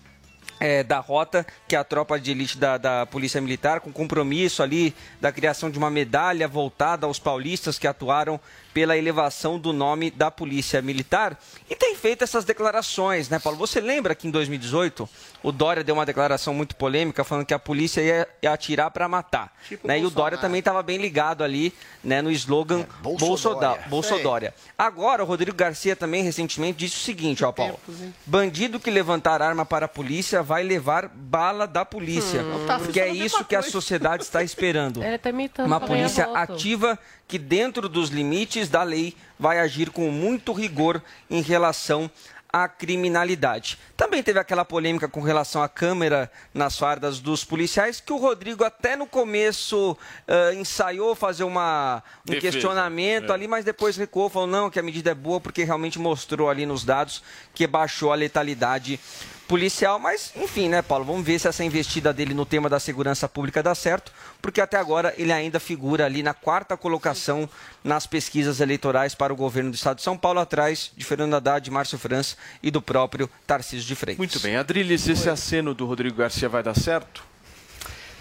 S12: é, da Rota, que é a tropa de elite da, da Polícia Militar, com compromisso ali da criação de uma medalha voltada aos paulistas que atuaram pela elevação do nome da Polícia Militar e tem feito essas declarações, né, Paulo? Você lembra que em 2018 o Dória deu uma declaração muito polêmica falando que a polícia ia, ia atirar para matar,
S10: Tipo
S12: né? E o Dória também estava bem ligado ali, né, no slogan Bolsodória.
S10: Isso aí.
S12: Bolsodória. Agora, o Rodrigo Garcia também recentemente disse o seguinte, ó, Paulo. Bandido que levantar arma para a polícia vai levar bala da polícia.
S8: Hum.
S10: Tá
S12: porque é isso que a sociedade está esperando.
S8: Ele tá imitando
S12: Uma polícia ativa que, dentro dos limites da lei, vai agir com muito rigor em relação à criminalidade. Também teve aquela polêmica com relação à câmera nas fardas dos policiais, que o Rodrigo até no começo eh, ensaiou fazer uma, um
S13: Defesa,
S12: questionamento
S13: é.
S12: ali, mas depois recuou, falou não, que a medida é boa, porque realmente mostrou ali nos dados que baixou a letalidade policial, mas enfim, né, Paulo? Vamos ver se essa investida dele no tema da segurança pública dá certo, porque até agora ele ainda figura ali na quarta colocação nas pesquisas eleitorais para o governo do estado de São Paulo, atrás de Fernando Haddad, de Márcio França e do próprio Tarcísio de Freitas.
S5: Muito bem. Adriles, esse aceno do Rodrigo Garcia vai dar certo?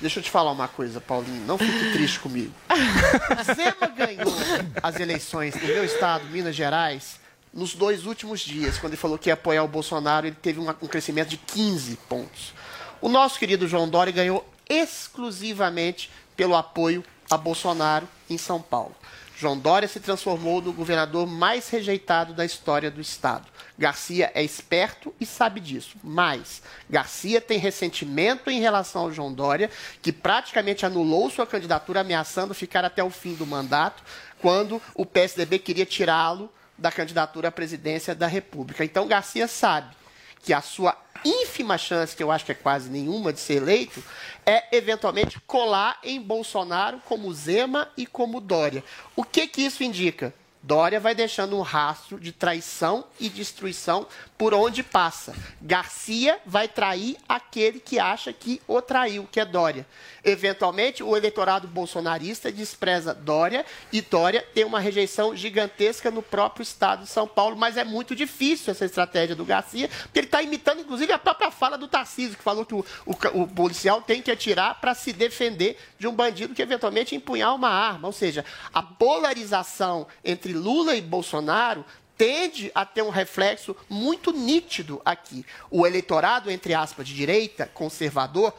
S10: Deixa eu te falar uma coisa, Paulinho. Não fique triste comigo. Zema ganhou as eleições no meu estado, Minas Gerais, nos dois últimos dias. Quando ele falou que ia apoiar o Bolsonaro, ele teve um crescimento de 15 pontos. O nosso querido João Dória ganhou exclusivamente pelo apoio a Bolsonaro em São Paulo. João Dória se transformou no governador mais rejeitado da história do Estado. Garcia é esperto e sabe disso. Mas Garcia tem ressentimento em relação ao João Dória, que praticamente anulou sua candidatura, ameaçando ficar até o fim do mandato, quando o PSDB queria tirá-lo da candidatura à presidência da República. Então Garcia sabe que a sua ínfima chance, que eu acho que é quase nenhuma de ser eleito, é eventualmente colar em Bolsonaro como Zema e como Dória. O que que isso indica? Dória vai deixando um rastro de traição e destruição por onde passa. Garcia vai trair aquele que acha que o traiu, que é Dória. Eventualmente, o eleitorado bolsonarista despreza Dória e Dória tem uma rejeição gigantesca no próprio estado de São Paulo, mas é muito difícil essa estratégia do Garcia, porque ele está imitando, inclusive, a própria fala do Tarcísio, que falou que o, o o policial tem que atirar para se defender de um bandido que eventualmente empunhar uma arma. Ou seja, a polarização entre Lula e Bolsonaro tende a ter um reflexo muito nítido aqui. O eleitorado, entre aspas, de direita, conservador,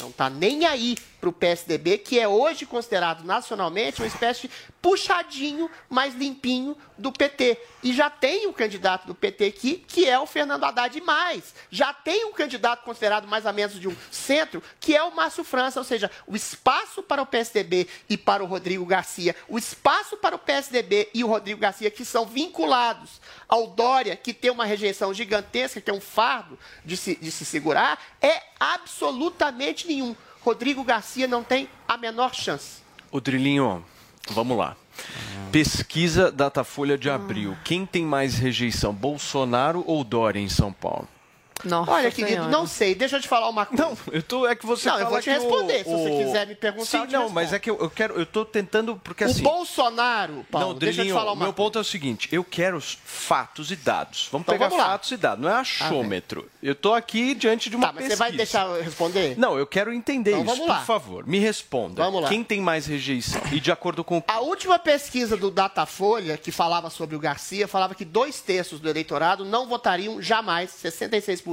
S10: Não está nem aí para o PSDB, que é hoje considerado nacionalmente uma espécie de puxadinho mais limpinho do PT. E já tem um candidato do PT aqui, que é o Fernando Haddad mais. Já tem um candidato considerado mais ou menos de um centro, que é o Márcio França. Ou seja, o espaço para o PSDB e para o Rodrigo Garcia, o espaço para o PSDB e o Rodrigo Garcia, que são vinculados ao Dória, que tem uma rejeição gigantesca, que é um fardo de se, de se segurar, é absolutamente nenhum. Rodrigo Garcia não tem a menor chance.
S5: O vamos lá. Pesquisa Datafolha de abril. Quem tem mais rejeição, Bolsonaro ou Dória em São Paulo?
S8: Nossa
S10: Olha, querido,
S8: Senhora.
S10: não sei. Deixa eu te falar uma coisa.
S5: Não, eu tô, é que você
S10: Não, eu vou te
S5: que o-
S10: responder. Se você
S5: o-
S10: quiser me perguntar,
S5: Sim,
S10: eu te
S5: não,
S10: respondo.
S5: mas é que eu, eu quero, eu tô tentando porque
S10: o
S5: assim.
S10: Bolsonaro, Paulo,
S5: não,
S10: deixa eu te falar
S5: o
S10: uma
S5: meu ponto é o seguinte: eu quero os fatos e dados. Vamos
S10: Então
S5: pegar
S10: vamos
S5: fatos e dados, não é achômetro. Eu tô aqui diante de uma
S10: Tá, mas
S5: pesquisa.
S10: você vai deixar eu responder?
S5: Não, eu quero entender
S10: Então
S5: isso.
S10: vamos lá.
S5: Por favor, me responda.
S10: Vamos lá.
S5: Quem tem mais rejeição? E de acordo com
S10: A última pesquisa do Datafolha, que falava sobre o Garcia, falava que dois terços do eleitorado não votariam jamais, 66%,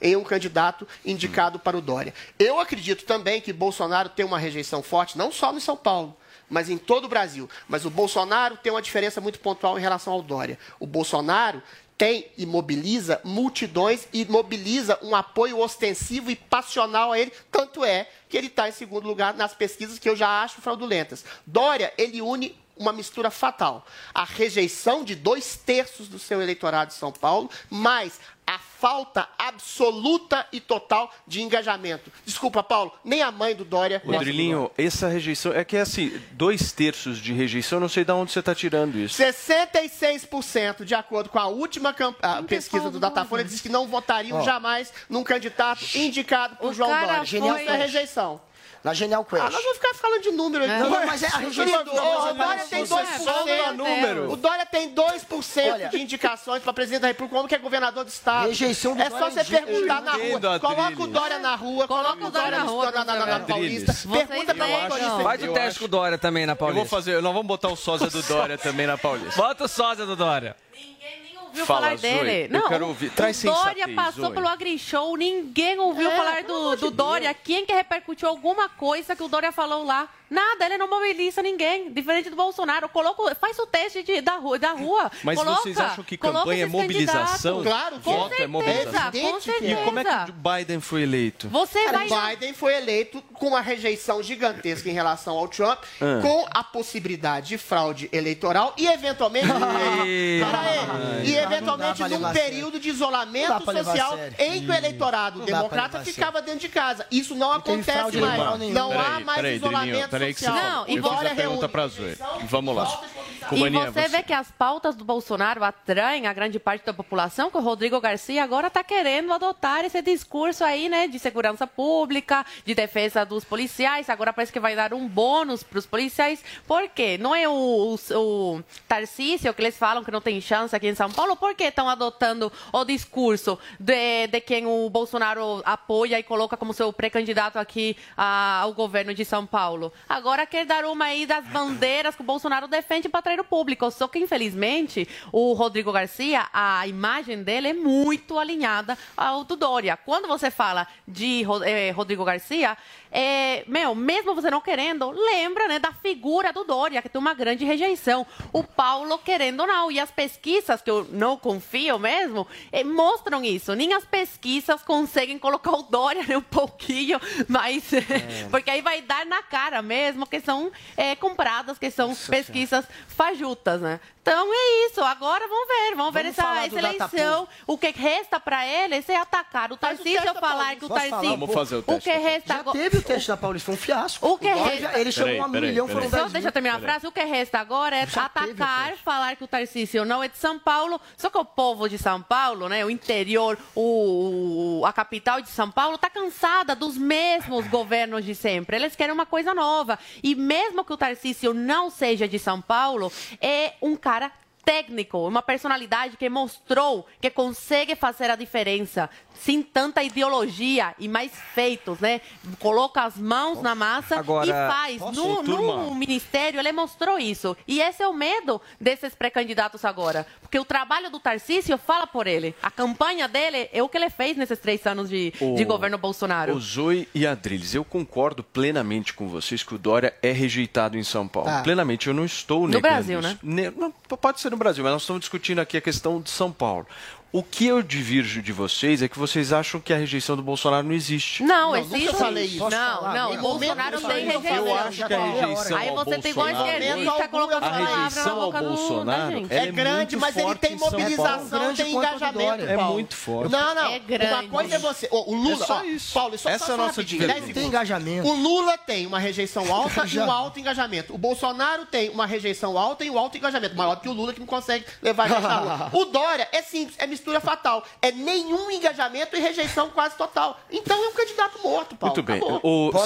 S10: em um candidato indicado para o Dória. Eu acredito também que Bolsonaro tem uma rejeição forte, não só no São Paulo, mas em todo o Brasil. Mas o Bolsonaro tem uma diferença muito pontual em relação ao Dória. O Bolsonaro tem e mobiliza multidões e mobiliza um apoio ostensivo e passional a ele, tanto é que ele está em segundo lugar nas pesquisas que eu já acho fraudulentas. Dória, ele une uma mistura fatal. A rejeição de dois terços do seu eleitorado de São Paulo, mais a falta absoluta e total de engajamento. Desculpa, Paulo, nem a mãe do Dória.
S5: Rodrilinho, essa rejeição. É que é assim, dois terços de rejeição, eu não sei de onde você está tirando isso.
S10: 66%, de acordo com a última camp- a pesquisa do Datafolha, diz que não votariam
S9: Ó.
S10: jamais num candidato indicado por
S8: O
S10: João Dória. Genial
S8: foi-
S10: é rejeição.
S9: Na Genial Quest.
S10: Ah, nós vamos ficar falando de número aqui.
S9: Não, não, mas é a rejeição-
S10: Querido, O
S9: mas
S10: Dória tem
S9: você
S10: 2%.
S9: solta número.
S10: O Dória tem 2%
S9: Olha.
S10: de indicações para presidente da República, como que é governador do Estado.
S9: Rejeição do
S10: É só você
S9: é injusto.
S10: perguntar na
S5: Eu
S10: rua. Coloca o. Dória na rua, coloca o Dória na,
S8: rua,
S10: na, na, na, na
S5: Adriles.
S10: Paulista. Pergunta pra motorista.
S12: Faz o
S5: Eu
S12: teste com o Dória também na
S5: Eu
S12: Paulista.
S5: vou fazer, nós vamos botar o sósia do Dória também na Paulista.
S12: Bota o sósia do Dória.
S8: Ouviu
S5: Fala,
S8: falar dele.
S5: Zoe, eu
S8: não,
S5: quero ouvir. Traz
S8: o Dória passou
S5: Zoe.
S8: pelo AgriShow, ninguém ouviu
S10: É,
S8: falar do, do Dória. Quem que repercutiu alguma coisa que o Dória falou lá? Nada, ele não mobiliza ninguém. Diferente do Bolsonaro. Coloca, faz o teste de- da, rua, da rua.
S5: Mas
S8: coloca,
S5: vocês acham que campanha é mobilização?
S10: Claro,
S8: Com
S5: voto é
S8: certeza,
S5: mobilização.
S8: com
S10: é.
S8: certeza.
S5: E como é que o Biden foi eleito?
S8: Você
S10: Cara,
S8: vai...
S10: Biden foi eleito com uma rejeição gigantesca em relação ao Trump,
S5: Ah.
S10: com a possibilidade de fraude eleitoral e eventualmente, aí. e eventualmente num período de isolamento social em que o eleitorado democrata ficava dentro de casa. Isso não acontece mais. Não há mais isolamento
S5: peraí que você.
S8: Não, e
S5: eu
S8: você-
S5: fiz
S10: Dória
S5: a pergunta pra Zoe. Vamos lá.
S8: E
S5: Cubaninha,
S8: você vê que as pautas do Bolsonaro atraem a grande parte da população, que o Rodrigo Garcia agora está querendo adotar esse discurso aí, né, de segurança pública, de defesa dos policiais. Agora parece que vai dar um bônus para os policiais. Por quê? Não é o, o, o Tarcísio que eles falam que não tem chance aqui em São Paulo? Por que estão adotando o discurso de, de quem o Bolsonaro apoia e coloca como seu pré-candidato aqui a- ao governo de São Paulo? Agora quer dar uma aí das bandeiras que o Bolsonaro defende para atrair o público. Só que, infelizmente, o Rodrigo Garcia, a imagem dele é muito alinhada ao do Dória. Quando você fala de eh, Rodrigo Garcia, é, meu, mesmo você não querendo, lembra né, da figura do Dória, que tem uma grande rejeição. O Paulo querendo ou não. E as pesquisas, que eu não confio mesmo, eh, mostram isso. Nem as pesquisas conseguem colocar o Dória né, um pouquinho mais. porque aí vai dar na cara mesmo que são eh, compradas, que são pesquisas fajutas, né? Então é isso. Agora vamos ver, vamos, ver
S9: Vamos
S8: essa,
S9: falar
S8: essa eleição. O que resta para eles é atacar o
S10: o
S8: Tarcísio,
S10: teste,
S8: falar que o? Tarcísio.
S5: Vamos fazer o
S8: O
S5: teste,
S8: que resta
S9: Já
S8: agora.
S9: teve o teste da Paulista, foi um fiasco.
S8: O que resta-
S9: Ele chegou
S5: Peraí,
S9: a um
S5: peraí,
S9: milhão,
S5: peraí.
S9: foram
S8: Só
S9: 10
S8: deixa eu terminar a frase. O que resta agora é
S9: Já o
S8: atacar, falar que o Tarcísio não é de São Paulo. Só que o povo de São Paulo, né, o interior, o, o- a capital de São Paulo, está cansada dos mesmos governos de sempre. Eles querem uma coisa nova. E mesmo que o Tarcísio não seja de São Paulo, é um cara técnico, uma personalidade que mostrou que consegue fazer a diferença sem tanta ideologia e mais feitos, né? Coloca as mãos na massa
S12: Agora,
S8: e faz.
S12: posso,
S8: No, no ministério, ele mostrou isso. E esse é o medo desses pré-candidatos agora. Porque o trabalho do Tarcísio fala por ele. A campanha dele é o que ele fez nesses três anos de, de
S5: O-
S8: governo Bolsonaro.
S5: O Zoe e Adriles, eu concordo plenamente com vocês que o Dória é rejeitado em São Paulo.
S8: Tá.
S5: Plenamente, eu não estou
S8: No
S5: negando
S8: Brasil,
S5: isso.
S8: né?
S5: Ne- não, pode ser no Brasil, mas nós estamos discutindo aqui a questão de São Paulo. O que eu divirjo de vocês é que vocês acham que a rejeição do Bolsonaro não existe.
S8: Não, existe.
S5: nunca falei isso.
S8: Não, não, o Bolsonaro tem rejeição.
S5: Eu acho que a rejeição
S8: Aí
S5: ao
S8: você tem igual
S5: Bolsonaro-
S8: esquerdista colocando
S5: a
S8: palavra na
S5: rejeição ao
S8: do- da
S5: Bolsonaro ela
S10: É grande, mas ele tem mobilização, tem engajamento.
S5: É muito forte.
S10: Não, não.
S8: É grande.
S10: Uma coisa é você. O Lula.
S5: É só isso.
S10: Paulo, só,
S5: Essa é a nossa
S10: rapidinho,
S5: diferença.
S10: 10
S5: Tem
S9: engajamento.
S10: O Lula tem uma rejeição alta e um alto engajamento. O Bolsonaro tem uma rejeição alta e um alto engajamento. Maior que o Lula, que não consegue levar a gente na rua. O Dória é simples, é mistura fatal. É nenhum engajamento e rejeição quase total. Então é um candidato morto, Paulo.
S5: Muito bem.
S10: Acabou.
S5: O,
S12: Posso-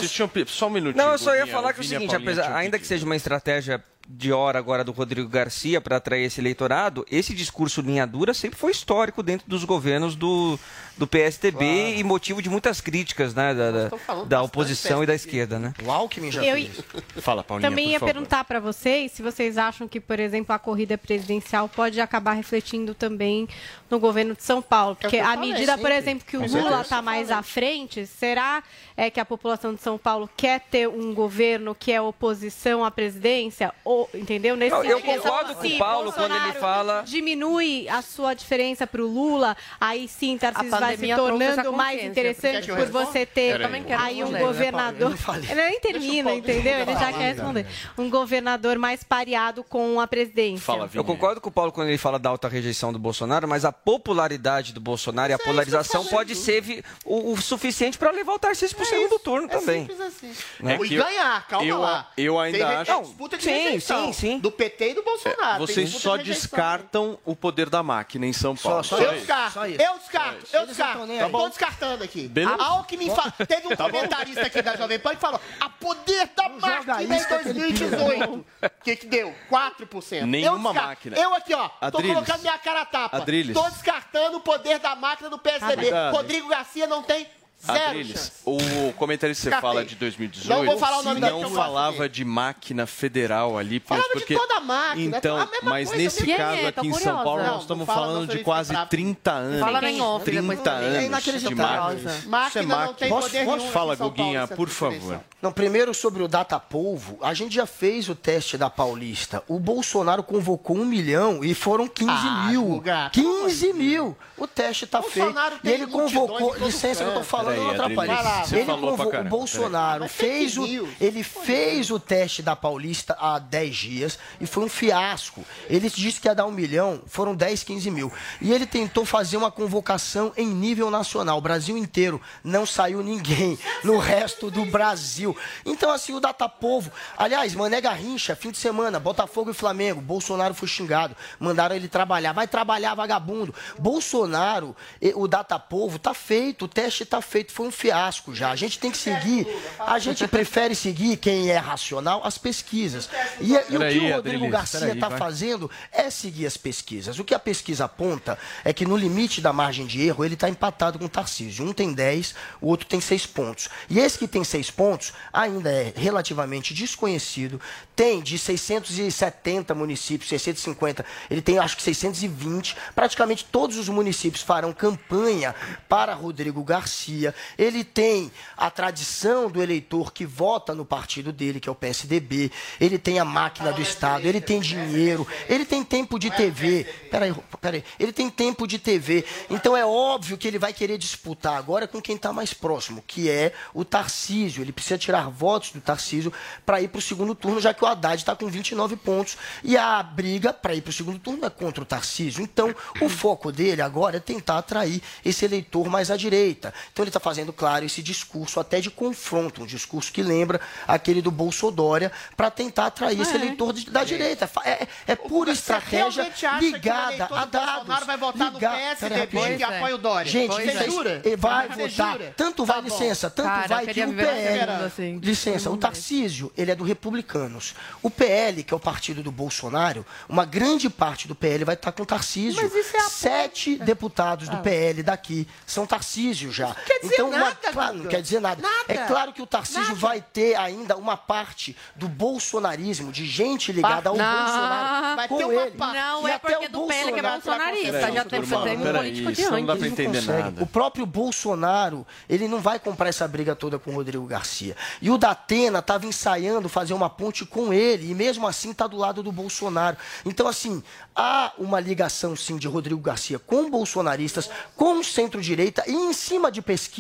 S5: só um minutinho.
S12: Não, eu só ia falar que é o seguinte, apesar, ainda que seja uma estratégia de hora agora do Rodrigo Garcia para atrair esse eleitorado, esse discurso linha dura sempre foi histórico dentro dos governos do, do PSDB e motivo de muitas críticas né, da, da, da oposição e da esquerda. Né?
S9: O Alckmin
S6: já Eu- fez.
S5: Fala, Paulinha,
S6: Também
S5: por
S6: ia
S5: favor.
S6: perguntar para vocês se vocês acham que, por exemplo, a corrida presidencial pode acabar refletindo também no governo de São Paulo. Porque
S10: É que eu
S6: à medida, por
S10: sempre.
S6: exemplo, que o
S10: Com
S6: Lula está mais à frente, será é, que a população de São Paulo quer ter um governo que é oposição à presidência? Ou, entendeu? Nesse
S12: Eu- eu concordo com o Paulo quando ele
S6: Bolsonaro
S12: fala-
S6: Diminui a sua diferença para o Lula, aí sim, Tarcísio vai se tornando mais interessante por você ter
S8: também
S6: aí um governador.
S8: Não.
S6: Ele nem termina, entendeu? Ele já quer responder. Um governador mais pareado com a presidência.
S12: Eu concordo com o Paulo quando ele fala da alta rejeição do Bolsonaro, mas a popularidade do Bolsonaro e a polarização pode ser vi- o, o suficiente para levar o Tarcísio para o segundo turno também.
S10: Simples assim.
S12: Né?
S10: E ganhar, calma
S5: eu-
S10: lá.
S5: eu ainda acho-
S10: é disputa de
S12: Sim,
S10: rejeição.
S12: sim, sim.
S10: Do PT e do Bolsonaro. Tem
S5: Vocês só descartam o poder da máquina em São Paulo.
S10: eu descarto, eu descarto, eu descarto.
S5: Tá
S10: Eu
S5: bom.
S10: tô descartando aqui.
S5: Beleza.
S10: A Alckmin fa... Teve um
S5: Tá bom.
S10: comentarista aqui da Jovem Pan que falou: a poder da máquina em
S9: isca que ele
S10: 2018. O que, que deu? 4%.
S5: Nenhuma
S10: eu descarto.
S5: máquina.
S10: Eu aqui, ó, tô
S5: Adriles.
S10: colocando minha cara a tapa.
S5: Adriles.
S10: Tô descartando o poder da máquina do PSDB.
S5: Obrigado.
S10: Rodrigo Garcia não tem zero
S5: Adriles, o comentarista que você fala de 2018
S10: Não vou falar o nome
S5: não
S10: gosto
S5: falava de máquina federal ali,
S10: Falava de
S5: porque
S10: toda a máquina,
S5: então,
S10: a mesma
S5: mas
S10: coisa,
S5: nesse
S10: é?
S5: caso aqui em São. Paulo
S10: Não,
S5: nós estamos
S10: não fala,
S5: falando
S10: não
S5: de quase
S10: bravo.
S5: 30 anos.
S8: Fala em off,
S5: 30
S8: depois também.
S5: anos
S8: É
S5: de
S9: inacreditável.
S5: máquina.
S9: Isso
S10: Máquina
S9: é
S10: não
S9: máquina.
S10: tem
S9: Posso-
S10: poder
S9: posso-
S10: nenhum
S5: Fala, Guguinha, por favor.
S9: Não, primeiro sobre o data polvo, a gente já fez o teste da Paulista. O Bolsonaro convocou um milhão e foram 15
S10: Ah,
S9: mil.
S10: Guga,
S9: 15 mil. O teste tá feito.
S10: Bolsonaro
S9: E
S10: tem
S9: ele convocou. Licença que eu tô
S10: canto.
S9: falando,
S5: Peraí, você
S9: Ele
S5: falou pra
S9: O Bolsonaro fez o, ele fez o teste da Paulista há 10 dias e foi um fiasco. Ele disse que ia dar um milhão, foram 10, 15 mil. E ele tentou fazer uma convocação em nível nacional. O Brasil inteiro não saiu ninguém no resto do Brasil. Então, assim, o Datapovo. Aliás, Mané Garrincha, fim de semana, Botafogo e Flamengo. Bolsonaro foi xingado. Mandaram ele trabalhar. Vai trabalhar, vagabundo. Bolsonaro, e- o Datapovo, tá feito. O teste tá feito. Foi um fiasco já. A gente tem que seguir. A gente prefere seguir quem é racional, as pesquisas. E, e o que o Rodrigo Garcia está fazendo é seguir as pesquisas. O que a pesquisa aponta é que no limite da margem de erro ele está empatado com o Tarcísio. Um tem 10, o outro tem 6 pontos. E esse que tem 6 pontos ainda é relativamente desconhecido. Tem de 670 municípios, 650, ele tem acho que 620. Praticamente todos os municípios farão campanha para Rodrigo Garcia. Ele tem a tradição do eleitor que vota no partido dele, que é o PSDB. Ele tem a máquina do Estado, ele tem dinheiro, ele tem tempo de TV. Peraí, peraí. Ele tem tempo de TV. Então é óbvio que ele vai querer disputar agora com quem está mais próximo, que é o Tarcísio. Ele precisa tirar votos do Tarcísio para ir para o segundo turno, já que o Haddad está com 29 pontos. E a briga para ir para o segundo turno é contra o Tarcísio. Então, o foco dele agora é tentar atrair esse eleitor mais à direita. Então, ele está está fazendo, claro, esse discurso até de confronto, um discurso que lembra aquele do Bolsodória, para tentar atrair esse
S10: É.
S9: eleitor de- da direita. Fa- É, é pura
S10: Você
S9: estratégia ligada a
S10: do
S9: dados.
S10: Bolsonaro vai votar no
S9: Liga-
S10: PSDB
S9: Pera, rapidinho.
S10: que apoia o Dória?
S9: Gente,
S10: é.
S9: é-
S10: Jura?
S9: ele vai
S10: Você
S9: votar.
S10: jura?
S9: Tanto vai,
S10: Tá bom.
S9: licença, tanto
S8: Cara,
S9: vai que o PL.
S8: assim.
S9: Licença, o Tarcísio, ele é do Republicanos. O PL, que é o partido do Bolsonaro, uma grande parte do PL vai estar com o Tarcísio.
S10: Mas isso é apoio.
S9: Sete deputados do
S10: Ah.
S9: PL daqui são Tarcísio já.
S10: quer dizer
S9: então, uma-
S10: nada,
S9: claro, não quer dizer nada.
S10: Nada.
S9: É claro que o Tarcísio
S10: Nada.
S9: vai ter ainda uma parte do bolsonarismo, de gente ligada ao
S8: Não.
S9: Bolsonaro
S8: Vai
S9: com
S8: ter uma
S9: ele.
S8: parte. Não,
S9: E
S8: é
S9: até
S8: porque
S9: o
S8: do PL que é bolsonarista, já teve um político
S9: isso não dá
S8: antes.
S9: pra entender nada. O próprio Bolsonaro, ele não vai comprar essa briga toda com o Rodrigo Garcia. E o Datena estava ensaiando fazer uma ponte com ele, e mesmo assim está do lado do Bolsonaro. Então, assim, há uma ligação, sim, de Rodrigo Garcia com bolsonaristas, com o centro-direita, e em cima de pesquisa,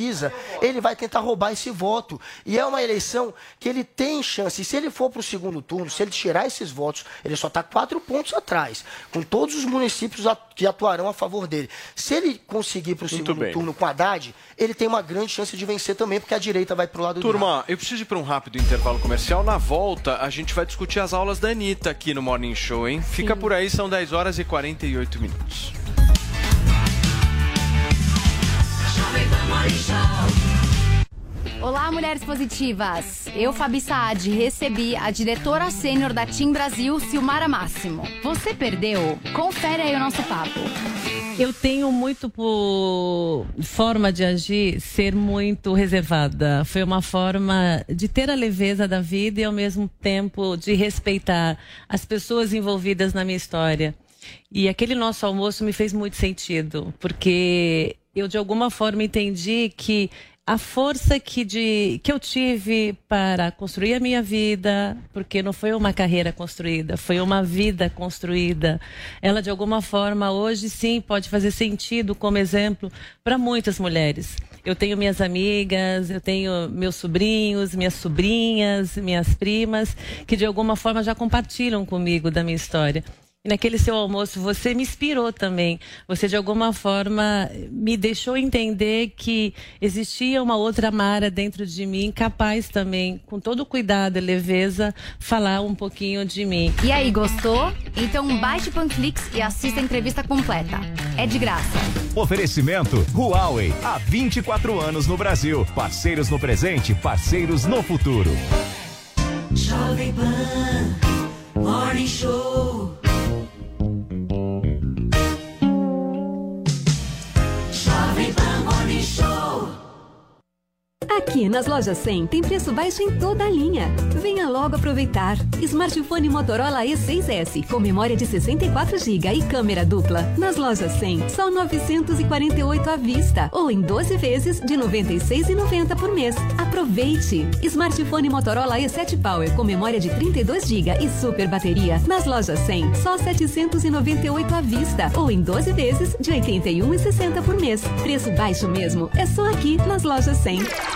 S9: ele vai tentar roubar esse voto. E é uma eleição que ele tem chance. E se ele for para o segundo turno, se ele tirar esses votos, ele só está quatro pontos atrás, com todos os municípios que atuarão a favor dele. Se ele conseguir para o segundo
S5: bem.
S9: turno com Haddad, ele tem uma grande chance de vencer também, porque a direita vai para o lado do
S5: Turma, eu preciso ir para um rápido intervalo comercial. Na volta, a gente vai discutir as aulas da Anitta aqui no Morning Show, hein? Fica por aí, são 10 horas e 48 minutos.
S15: Olá, mulheres positivas! Eu, Fabi Saad, recebi a diretora sênior da Team Brasil, Silmara Máximo. Você perdeu? Confere aí o nosso papo.
S16: Eu tenho muito por forma de agir ser muito reservada. Foi uma forma de ter a leveza da vida e ao mesmo tempo de respeitar as pessoas envolvidas na minha história. E aquele nosso almoço me fez muito sentido, porque eu de alguma forma entendi que a força que, de, que eu tive para construir a minha vida, porque não foi uma carreira construída, foi uma vida construída. Ela, de alguma forma, hoje sim pode fazer sentido como exemplo para muitas mulheres. Eu tenho minhas amigas, eu tenho meus sobrinhos, minhas sobrinhas, minhas primas, que de alguma forma já compartilham comigo da minha história. E naquele seu almoço você me inspirou também. Você de alguma forma me deixou entender que existia uma outra Mara dentro de mim, capaz também, com todo cuidado e leveza, falar um pouquinho de mim.
S15: E aí, gostou? Então baixe o Panflix e assista a entrevista completa. É de graça.
S17: Oferecimento Huawei, há 24 anos no Brasil. Parceiros no presente, parceiros no futuro.
S18: Jovem Pan Morning Show.
S4: Aqui nas lojas 100 tem preço baixo em toda a linha. Venha logo aproveitar. Smartphone Motorola E6S com memória de 64 GB e câmera dupla. Nas lojas 100, só 948 à vista ou em 12 vezes de 96,90 por mês. Aproveite. Smartphone Motorola E7 Power com memória de 32 GB e super bateria. Nas lojas 100, só 798 à vista ou em 12 vezes de 81,60 por mês. Preço baixo mesmo. É só aqui nas lojas 100.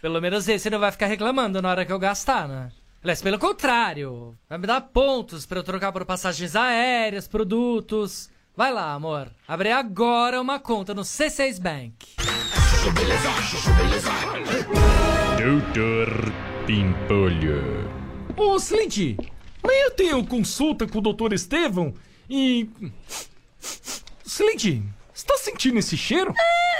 S19: Pelo menos esse não vai ficar reclamando na hora que eu gastar, né? Aliás, pelo contrário, vai me dar pontos pra eu trocar por passagens aéreas, produtos. Vai lá, amor. Abre agora uma conta no C6 Bank.
S20: Doutor Pimpolho.
S19: Ô, Slindy, amanhã eu tenho consulta com o Dr. Estevão e. Slindy, você tá sentindo esse cheiro?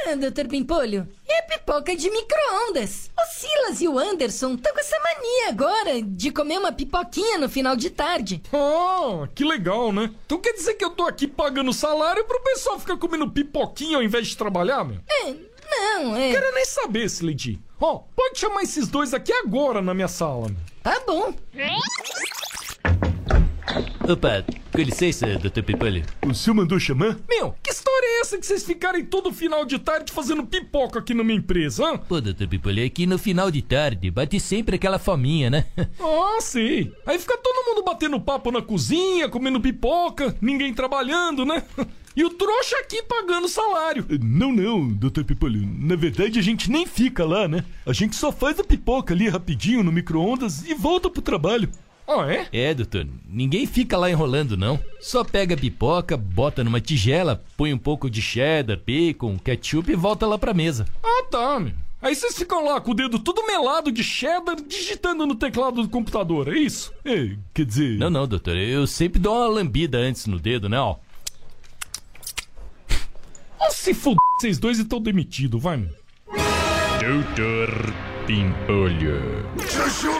S21: Ah, doutor Pimpolho, é
S22: pipoca de micro-ondas. O Silas e o Anderson estão com essa mania agora de comer uma pipoquinha no final de tarde.
S23: Ah, que legal, né? Então quer dizer que eu tô aqui pagando salário pro pessoal ficar comendo pipoquinha ao invés de trabalhar, meu?
S22: É, não, é.
S23: Quero nem saber, Slendy. Ó, pode chamar esses dois aqui agora na minha sala. meu.
S22: Tá bom.
S24: Opa, com licença, Dr. Pipolho.
S23: O senhor mandou chamar? Meu, que história é essa que vocês ficarem todo final de tarde fazendo pipoca aqui na minha empresa, hã?
S24: Pô, Dr. Pipolho, aqui no final de tarde bate sempre aquela fominha, né?
S23: Ah, sim. Aí fica todo mundo batendo papo na cozinha, comendo pipoca, ninguém trabalhando, né? E o trouxa aqui pagando salário. Não, não, doutor Pipolho. Na verdade, a gente nem fica lá, né? A gente só faz a pipoca ali rapidinho no micro-ondas e volta pro trabalho. Ah, é?
S24: É, doutor. Ninguém fica lá enrolando, não. Só pega a pipoca, bota numa tigela, põe um pouco de cheddar, bacon, ketchup e volta lá pra mesa.
S23: Ah, tá, meu. Aí vocês ficam lá com o dedo tudo melado de cheddar, digitando no teclado do computador, é isso? É, quer dizer.
S24: Não, não, doutor. Eu sempre dou uma lambida antes no dedo, né, ó.
S23: Ah, se fuder vocês dois estão demitidos, vai, meu.
S20: Doutor Pimpolho.
S18: Chuchu.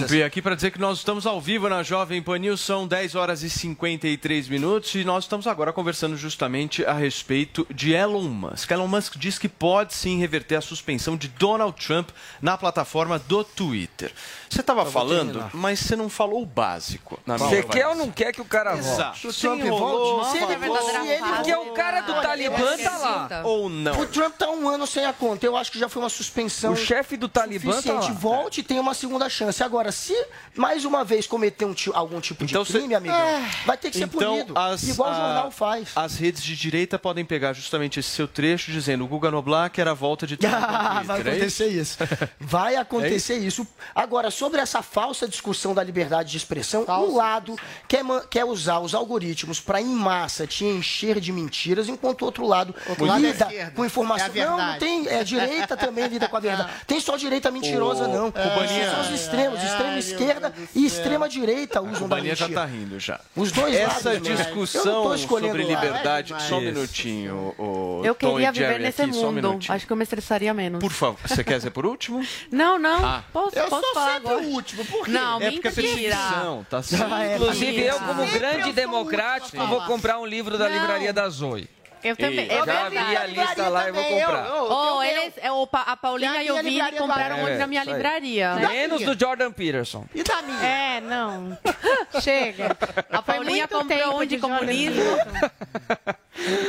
S5: Romper aqui para dizer que nós estamos ao vivo na Jovem Pan News, são 10 horas e 53 minutos e nós estamos agora conversando justamente a respeito de Elon Musk. Elon Musk diz que pode sim reverter a suspensão de Donald Trump na plataforma do Twitter. Você estava falando,
S12: terminar.
S5: mas você não falou o básico.
S12: Você quer ou não quer que o cara volte?
S5: Exato.
S12: O
S5: Se
S12: Trump volte?
S5: se ele
S12: Se ele Porque o cara do Talibã tá lá.
S5: Ou não.
S9: O Trump tá um ano sem a conta. Eu acho que já foi uma suspensão.
S12: O chefe do Talibã tá lá.
S9: Volte e tem uma segunda chance. Agora, se mais uma vez cometer um algum tipo de
S5: Então você-
S9: crime, amigão, vai ter que ser
S5: Então,
S9: punido.
S5: as,
S9: igual o
S5: a-
S9: jornal faz.
S5: As redes de direita podem pegar justamente esse seu trecho dizendo o Guga Noblar quer a volta de
S9: Ah, vai
S5: é
S9: acontecer isso. Vai acontecer isso. Agora, sobre essa falsa discussão da liberdade de expressão, um lado quer, quer usar os algoritmos para, em massa, te encher de mentiras, enquanto o outro lado
S10: Outro lado é
S9: lida com informação.
S10: É a
S9: não, não tem. É, a direita também lida com a verdade. Tem só direita mentirosa,
S5: O-
S9: não.
S5: o Baninha-
S9: São os extremos.
S5: Ai,
S9: Extrema esquerda e extrema direita usam da
S5: Baninha já
S9: mentira.
S5: tá rindo já.
S9: Os dois
S5: Essa
S9: lados, né?
S5: Discussão sobre liberdade, só um minutinho, o
S8: Eu
S5: Tom
S8: queria viver nesse
S5: aqui, um
S8: mundo.
S5: minutinho.
S8: Acho que eu me estressaria menos.
S5: Por favor, você quer dizer por último?
S8: Não, não.
S5: Ah.
S8: Posso,
S5: Eu
S8: posso
S5: sou
S8: falar
S5: sempre
S8: agora?
S5: o último, por quê?
S8: Não,
S5: É porque
S8: mentira.
S5: perseguição, tá certo.
S8: Ah, é,
S12: Inclusive, eu, como grande democrático, vou comprar um livro da
S8: Não.
S12: livraria da Zoe.
S8: Eu também.
S12: Eu
S8: É
S12: já vi a lista lá e vou comprar.
S8: Oh, eles, é, a Paulinha
S10: E
S8: o Vini compraram
S12: É,
S8: hoje na minha livraria.
S12: Menos do Jordan Peterson.
S10: E da minha?
S6: É, não. Chega.
S8: A Paulinha comprou um de comunismo.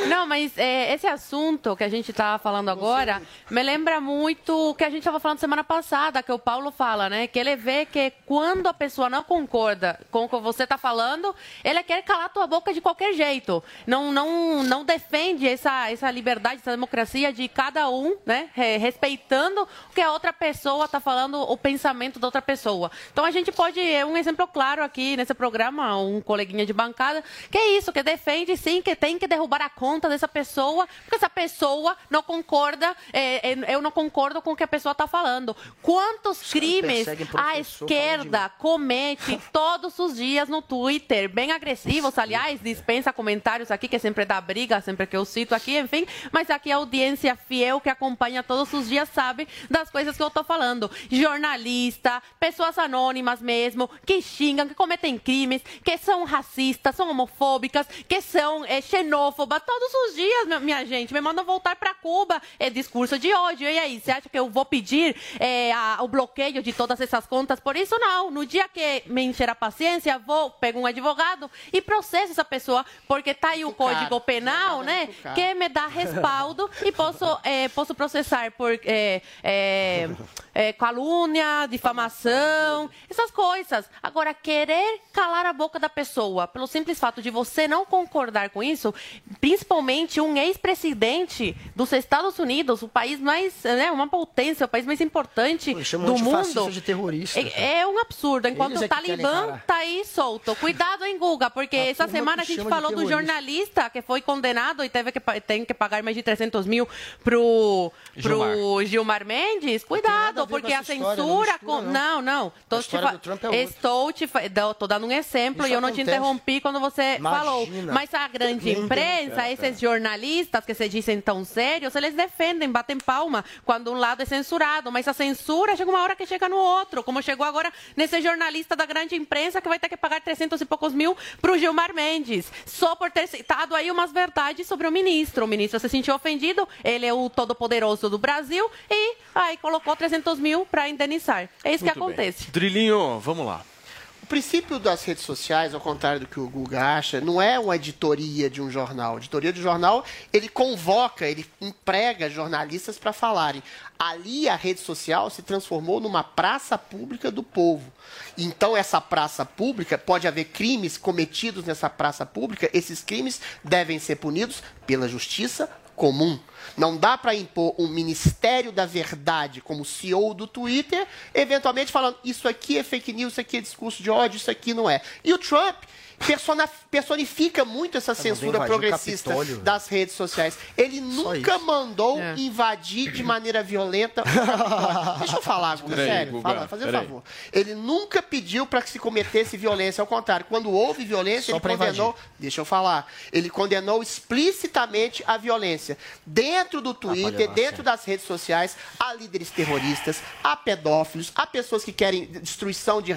S8: Não, mas é, esse assunto que a gente tá falando agora me lembra muito o que a gente estava falando semana passada, que o Paulo fala, né? Que ele vê que quando a pessoa não concorda com o que você tá falando, ele quer calar tua boca de qualquer jeito. Não, não, não defende essa, essa liberdade, essa democracia de cada um, né? Re- Respeitando o que a outra pessoa tá falando, o pensamento da outra pessoa. Então a gente pode, é um exemplo claro aqui nesse programa, um coleguinha de bancada, que é isso, que defende sim que tem que derrubar a conta dessa pessoa, porque essa pessoa não concorda, é, é, eu não concordo com o que a pessoa está falando. Quantos crimes a esquerda comete todos os dias no Twitter, bem agressivos, aliás, dispensa comentários aqui, que sempre dá briga, sempre que eu cito aqui, enfim, mas aqui a audiência fiel que acompanha todos os dias sabe das coisas que eu tô falando. Jornalista, pessoas anônimas mesmo, que xingam, que cometem crimes, que são racistas, são homofóbicas, que são é, xenófobas, todos os dias, minha gente, me mandam voltar para Cuba. É discurso de ódio. E aí, você acha que eu vou pedir é, a- o bloqueio de todas essas contas? Por isso, não. No dia que me encher a paciência, vou, pego um advogado e processo essa pessoa, porque tá aí o Código Penal, né? Que me dá respaldo e posso, é, posso processar por é, é, é, calúnia, difamação, essas coisas. Agora, querer calar a boca da pessoa pelo simples fato de você não concordar com isso, principalmente um ex-presidente dos Estados Unidos, o país mais, né, uma potência, o país mais importante
S9: chamam
S8: do mundo.
S9: de terrorista.
S8: É, é um absurdo, enquanto
S9: Eles
S8: o
S9: é
S8: Talibã
S9: encarar.
S8: tá aí solto. Cuidado, hein, Guga, porque essa
S9: turma
S8: semana a gente falou do jornalista que foi condenado e teve que, tem que pagar mais de 300 mil pro, pro Gilmar. Mendes. Cuidado,
S9: ver
S8: porque a
S9: essa história, não
S8: censura...
S9: mistura,
S8: com-
S9: não.
S8: Não, não. Tô
S9: A
S8: te
S9: história
S8: fa-
S9: do Trump é outra.
S8: Estou te tô dando um exemplo
S9: Isso
S8: e eu não te interrompi quando você
S9: Imagina.
S8: falou. Mas a grande
S9: Nem
S8: imprensa, esses jornalistas que se dizem tão sérios, eles defendem, batem palma quando um lado é censurado. Mas a censura chega uma hora que chega no outro, como chegou agora nesse jornalista da grande imprensa que vai ter que pagar 300 e poucos mil pro Gilmar Mendes, só por ter citado aí umas verdades sobre o ministro. O ministro se sentiu ofendido, ele é o todo-poderoso do Brasil e aí colocou 300 mil para indenizar. É isso que
S10: Muito bem.
S8: acontece.
S5: Drilinho, vamos lá.
S10: O princípio das redes sociais, ao contrário do que o Guga acha, não é uma editoria de um jornal. A editoria de jornal, ele convoca, ele emprega jornalistas para falarem. Ali, a rede social se transformou numa praça pública do povo. Então, essa praça pública, pode haver crimes cometidos nessa praça pública, esses crimes devem ser punidos pela justiça comum. Não dá para impor um Ministério da Verdade como CEO do Twitter, eventualmente falando isso aqui é fake news, isso aqui é discurso de ódio, isso aqui não é. E o Trump persona- personifica muito essa censura
S9: invadir o
S10: progressista
S9: Capitólio.
S10: das redes sociais. Ele nunca mandou invadir de maneira violenta. Deixa eu falar, Guga, sério,
S5: Guga,
S10: fala, fazer um favor. Ele nunca pediu para que se cometesse violência, ao contrário, quando houve violência,
S9: Só
S10: ele condenou,
S9: invadir.
S10: deixa eu falar, ele condenou explicitamente a violência. Dentro do Twitter,
S9: palhaça.
S10: dentro das redes sociais, há líderes terroristas, há pedófilos, há pessoas que querem destruição de,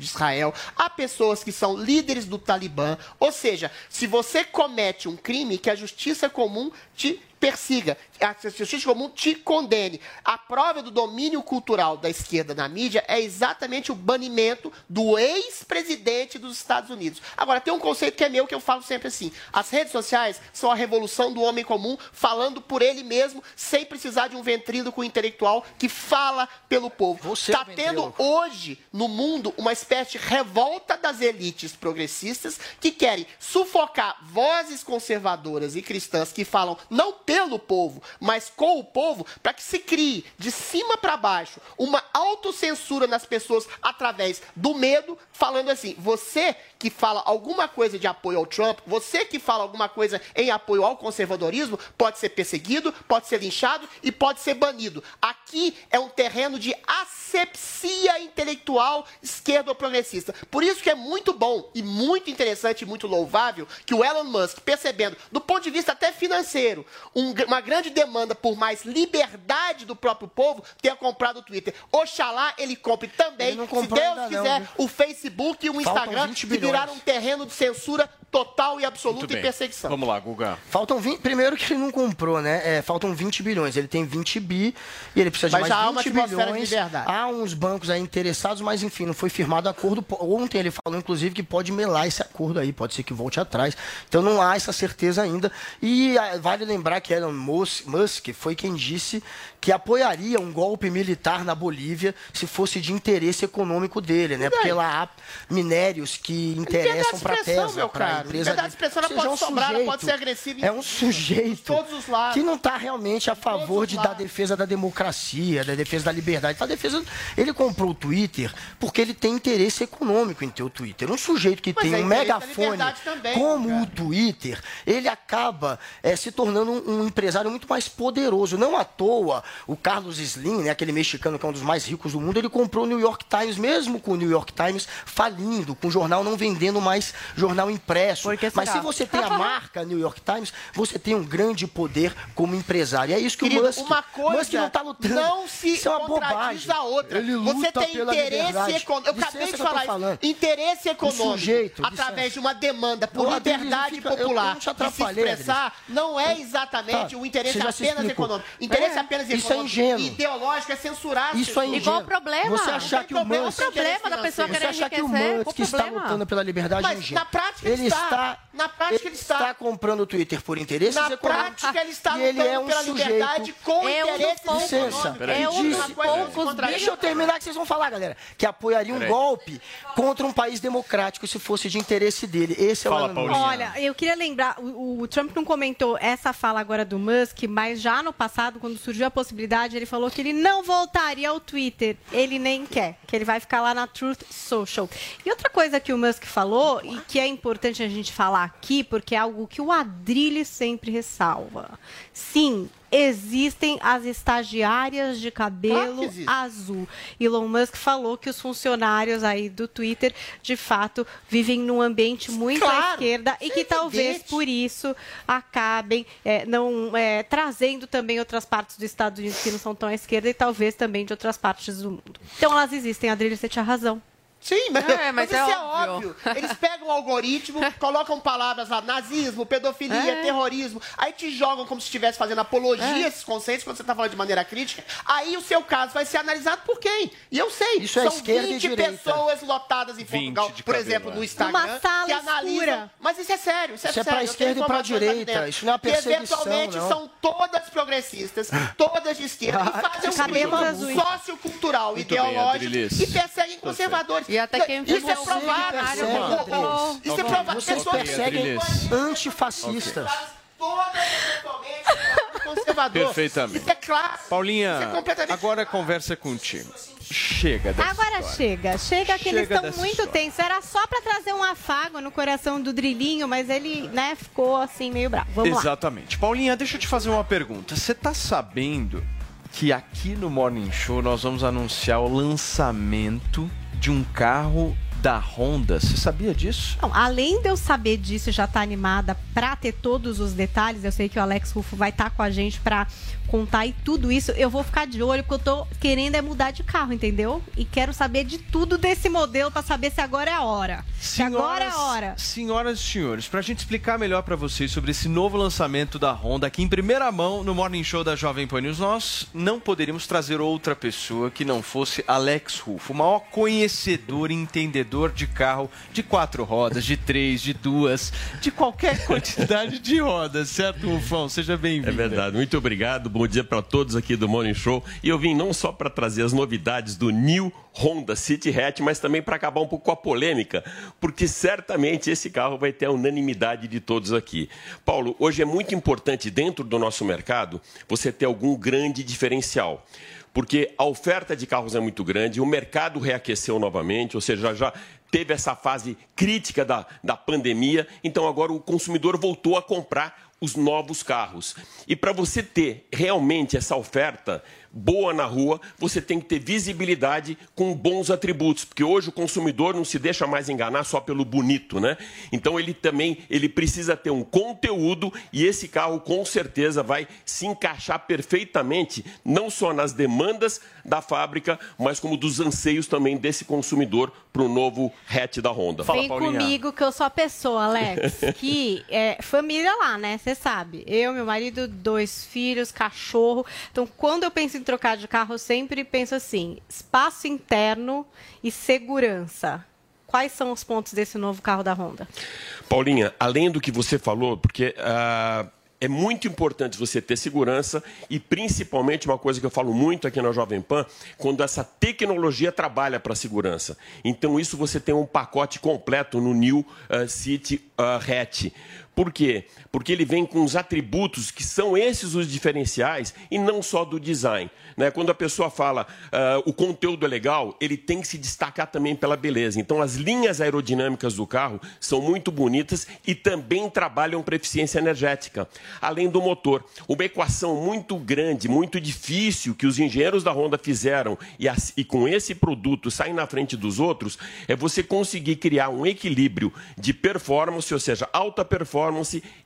S10: Israel, há pessoas que são líderes do Talibã. Ou seja, se você comete um crime, que a justiça comum te persiga, a justiça comum te condene. A prova do domínio cultural da esquerda na mídia é exatamente o banimento do ex-presidente dos Estados Unidos. Agora, tem um conceito que é meu que eu falo sempre assim: as redes sociais são a revolução do homem comum falando por ele mesmo, sem precisar de um ventríloco intelectual que fala pelo povo. Está tendo hoje no mundo uma espécie de revolta das elites progressistas que querem sufocar vozes conservadoras e cristãs que falam não pelo povo, mas com o povo, para que se crie de cima para baixo uma autocensura nas pessoas através do medo, falando assim: você que fala alguma coisa de apoio ao Trump, você que fala alguma coisa em apoio ao conservadorismo, pode ser perseguido, pode ser linchado e pode ser banido. Aqui é um terreno de asepsia intelectual esquerdo-progressista. Por isso que é muito bom e muito interessante e muito louvável que o Elon Musk, percebendo, do ponto de vista até financeiro, um uma grande demanda por mais liberdade do próprio povo, tenha comprado o Twitter. Oxalá ele compre também,
S9: Ele não
S10: se Deus
S9: não,
S10: quiser,
S9: viu?
S10: o Facebook e o
S9: Faltam
S10: Instagram
S9: 20
S10: que viraram um terreno de censura total e absoluta e perseguição.
S5: Vamos lá, Guga.
S9: Faltam 20. Primeiro que ele não comprou, né? É, faltam 20 bilhões. Ele tem 20 bi e ele precisa de
S10: Mas
S9: mais
S10: uma
S9: 20
S10: atmosfera de
S9: bilhões. Há uns bancos aí interessados, mas enfim, não foi firmado acordo. Ontem ele falou, inclusive, que pode melar esse acordo aí, pode ser que volte atrás. Então não há essa certeza ainda. E ah, vale lembrar que Elon Mus- Musk foi quem disse que apoiaria um golpe militar na Bolívia se fosse de interesse econômico dele, né? Porque lá há minérios que interessam para a
S10: expressão,
S9: Tesla,
S10: meu
S9: para a
S10: caro.
S9: empresa
S10: Liberdade de expressão ela
S9: seja,
S10: pode
S9: é um
S10: sobrar, ela pode
S9: sujeito-
S10: ser agressiva
S9: É um sujeito que não está realmente a favor de, da defesa da democracia, da defesa da liberdade. A defesa, ele comprou o Twitter porque ele tem interesse econômico em ter o Twitter. Um sujeito que
S10: Mas
S9: tem
S10: é
S9: um megafone
S10: também,
S9: como o Twitter, ele acaba eh, se tornando um, um empresário muito mais poderoso. Não à toa, o Carlos Slim, né, aquele mexicano que é um dos mais ricos do mundo, ele comprou o New York Times, mesmo com o New York Times falindo, com o jornal não vendendo mais jornal impresso.
S8: Que
S9: Mas se você tem a marca New York Times, você tem um grande poder como empresário. E é isso que
S10: Querido,
S9: o Musk,
S10: uma coisa
S9: Musk não está lutando.
S10: não se
S9: Isso é uma
S10: contradiz
S9: bobagem.
S10: a outra.
S9: Ele
S10: Você
S9: luta
S10: tem
S9: pela
S10: interesse econômico. Eu acabei de
S9: eu
S10: falar
S9: falando.
S10: isso. Interesse econômico
S9: sujeito,
S10: através de uma demanda por liberdade
S9: fica- eu- eu
S10: popular
S9: não te
S10: de se expressar não é exatamente
S9: Tá,
S10: o interesse
S9: você
S10: apenas econômico. Interesse
S9: É,
S10: apenas
S9: isso é
S10: econômico.
S9: ingênuo.
S10: Ideológico é censurar as
S9: Isso é ingênuo.
S8: Igual o problema.
S9: Você achar que
S8: tem
S9: o. Musk...
S8: O problema da pessoa
S9: Você
S8: querer
S9: achar que o
S8: enriquecer,
S9: Musk está lutando pela liberdade é
S10: Mas
S9: ingênuo.
S10: na prática
S9: ele
S10: está está. Na prática, ele está.
S9: comprando o Twitter por interesses
S10: Na
S9: econômicos.
S10: prática, ele está
S9: e ele
S10: lutando
S9: é um
S10: pela
S9: sujeito...
S10: liberdade com
S9: é um
S10: interesses
S9: Licença.
S10: É um dos
S9: Disse-
S10: poucos
S9: Deixa eu terminar que vocês vão falar, galera. Que apoiaria um golpe contra um país democrático se fosse de interesse dele. Esse é
S5: Fala,
S9: o
S5: Paulinha.
S6: Olha, eu queria lembrar, o, o Trump não comentou essa fala agora do Musk, mas já no passado, quando surgiu a possibilidade, ele falou que ele não voltaria ao Twitter. Ele nem quer, que ele vai ficar lá na Truth Social. E outra coisa que o Musk falou, e que é importante a gente falar aqui, porque é algo que o Adrilles sempre ressalva. Sim, existem as estagiárias de cabelo azul. Elon Musk falou que os funcionários aí do Twitter, de fato, vivem num ambiente muito à
S10: Claro,
S6: esquerda e que
S10: é
S6: talvez
S10: evidente.
S6: por isso acabem é, não é, trazendo também outras partes dos Estados Unidos que não são tão à esquerda e talvez também de outras partes do mundo. Então elas existem, Adrilha, você tinha razão.
S10: Sim, mas,
S8: É,
S10: mas
S8: mas
S10: isso
S8: é
S10: é óbvio. Eles pegam o algoritmo, colocam palavras lá, nazismo, pedofilia,
S8: É.
S10: terrorismo, aí te jogam como se estivesse fazendo apologia a
S8: É.
S10: esses conceitos quando você está falando de maneira crítica. Aí o seu caso vai ser analisado por quem? E eu sei,
S9: Isso é
S10: são
S9: esquerda e
S10: 20
S9: direita.
S10: pessoas lotadas em
S5: 20
S10: Portugal, por
S5: cabelo,
S10: exemplo,
S5: é.
S10: no Instagram,
S6: Numa sala
S10: que analisam...
S6: escura.
S10: Mas isso é sério, isso é
S9: Isso é
S10: sério.
S9: pra
S10: eu
S9: esquerda
S10: tenho
S9: e
S10: de
S9: direita, isso não é uma
S10: Que
S9: perseguição,
S10: eventualmente
S9: não.
S10: são todas progressistas, todas de esquerda, e fazem um clima sociocultural,
S5: Muito bem,
S10: ideológico,
S5: Adrilis.
S10: e perseguem conservadores.
S8: E até quem
S10: Isso é
S8: você
S10: provado.
S9: persegue,
S10: Isso é provado.
S9: Vocês perseguem antifascistas.
S10: Todas eventualmente conservador.
S5: Perfeitamente.
S10: Isso é claro.
S5: Paulinha,
S10: Isso é completamente-
S5: agora a conversa é contigo. Chega dessa
S6: Agora
S5: história.
S6: chega, chega que eles
S5: Chega
S6: estão
S5: dessa
S6: muito
S5: história.
S6: tensos. Era só pra trazer um afago no coração do Drilinho, mas ele, né, ficou assim meio bravo. Vamos lá.
S5: Exatamente. Paulinha, deixa eu te fazer uma pergunta. Você tá sabendo que aqui no Morning Show nós vamos anunciar o lançamento de um carro da Honda? Você sabia disso?
S6: Não, além de eu saber disso já estar animada pra ter todos os detalhes, eu sei que o Alex Rufo vai estar com a gente pra contar e tudo isso, eu vou ficar de olho, porque eu tô querendo é mudar de carro, entendeu? E quero saber de tudo desse modelo pra saber se agora é a hora. Se agora é a hora.
S5: Senhoras e senhores, pra gente explicar melhor pra vocês sobre esse novo lançamento da Honda aqui em primeira mão no Morning Show da Jovem Pan News, nós não poderíamos trazer outra pessoa que não fosse Alex Rufo, o maior conhecedor e entendedor de carro de quatro rodas, de três, de duas, de qualquer quantidade de rodas, certo, Rufão? Seja bem-vindo.
S25: É verdade. Muito obrigado. Bom dia para todos aqui do Morning Show. E eu vim não só para trazer as novidades do New Honda City Hatch, mas também para acabar um pouco com a polêmica, porque certamente esse carro vai ter a unanimidade de todos aqui. Paulo, hoje é muito importante dentro do nosso mercado você ter algum grande diferencial porque a oferta de carros é muito grande, o mercado reaqueceu novamente, ou seja, já teve essa fase crítica da, da pandemia, então agora o consumidor voltou a comprar os novos carros. E para você ter realmente essa oferta boa na rua, você tem que ter visibilidade com bons atributos, porque hoje o consumidor não se deixa mais enganar só pelo bonito, né? Então ele também ele precisa ter um conteúdo e esse carro com certeza vai se encaixar perfeitamente não só nas demandas da fábrica, mas como dos anseios também desse consumidor para o novo hatch da Honda.
S6: Vem comigo que eu sou a pessoa, Alex, que é família lá, né? Você sabe. Eu, meu marido, dois filhos, cachorro. Então, quando eu penso em trocar de carro, eu sempre penso assim: espaço interno e segurança. Quais são os pontos desse novo carro da Honda?
S25: Paulinha, além do que você falou, porque ah, é muito importante você ter segurança e principalmente uma coisa que eu falo muito aqui na Jovem Pan, quando essa tecnologia trabalha para a segurança. Então isso você tem um pacote completo no New ah, City ah, Hatch. Por quê? Porque ele vem com os atributos que são esses os diferenciais e não só do design. Né? Quando a pessoa fala ah, o conteúdo é legal, ele tem que se destacar também pela beleza. Então as linhas aerodinâmicas do carro são muito bonitas e também trabalham para eficiência energética. Além do motor, uma equação muito grande, muito difícil que os engenheiros da Honda fizeram e, as- e com esse produto saem na frente dos outros é você conseguir criar um equilíbrio de performance, ou seja, alta performance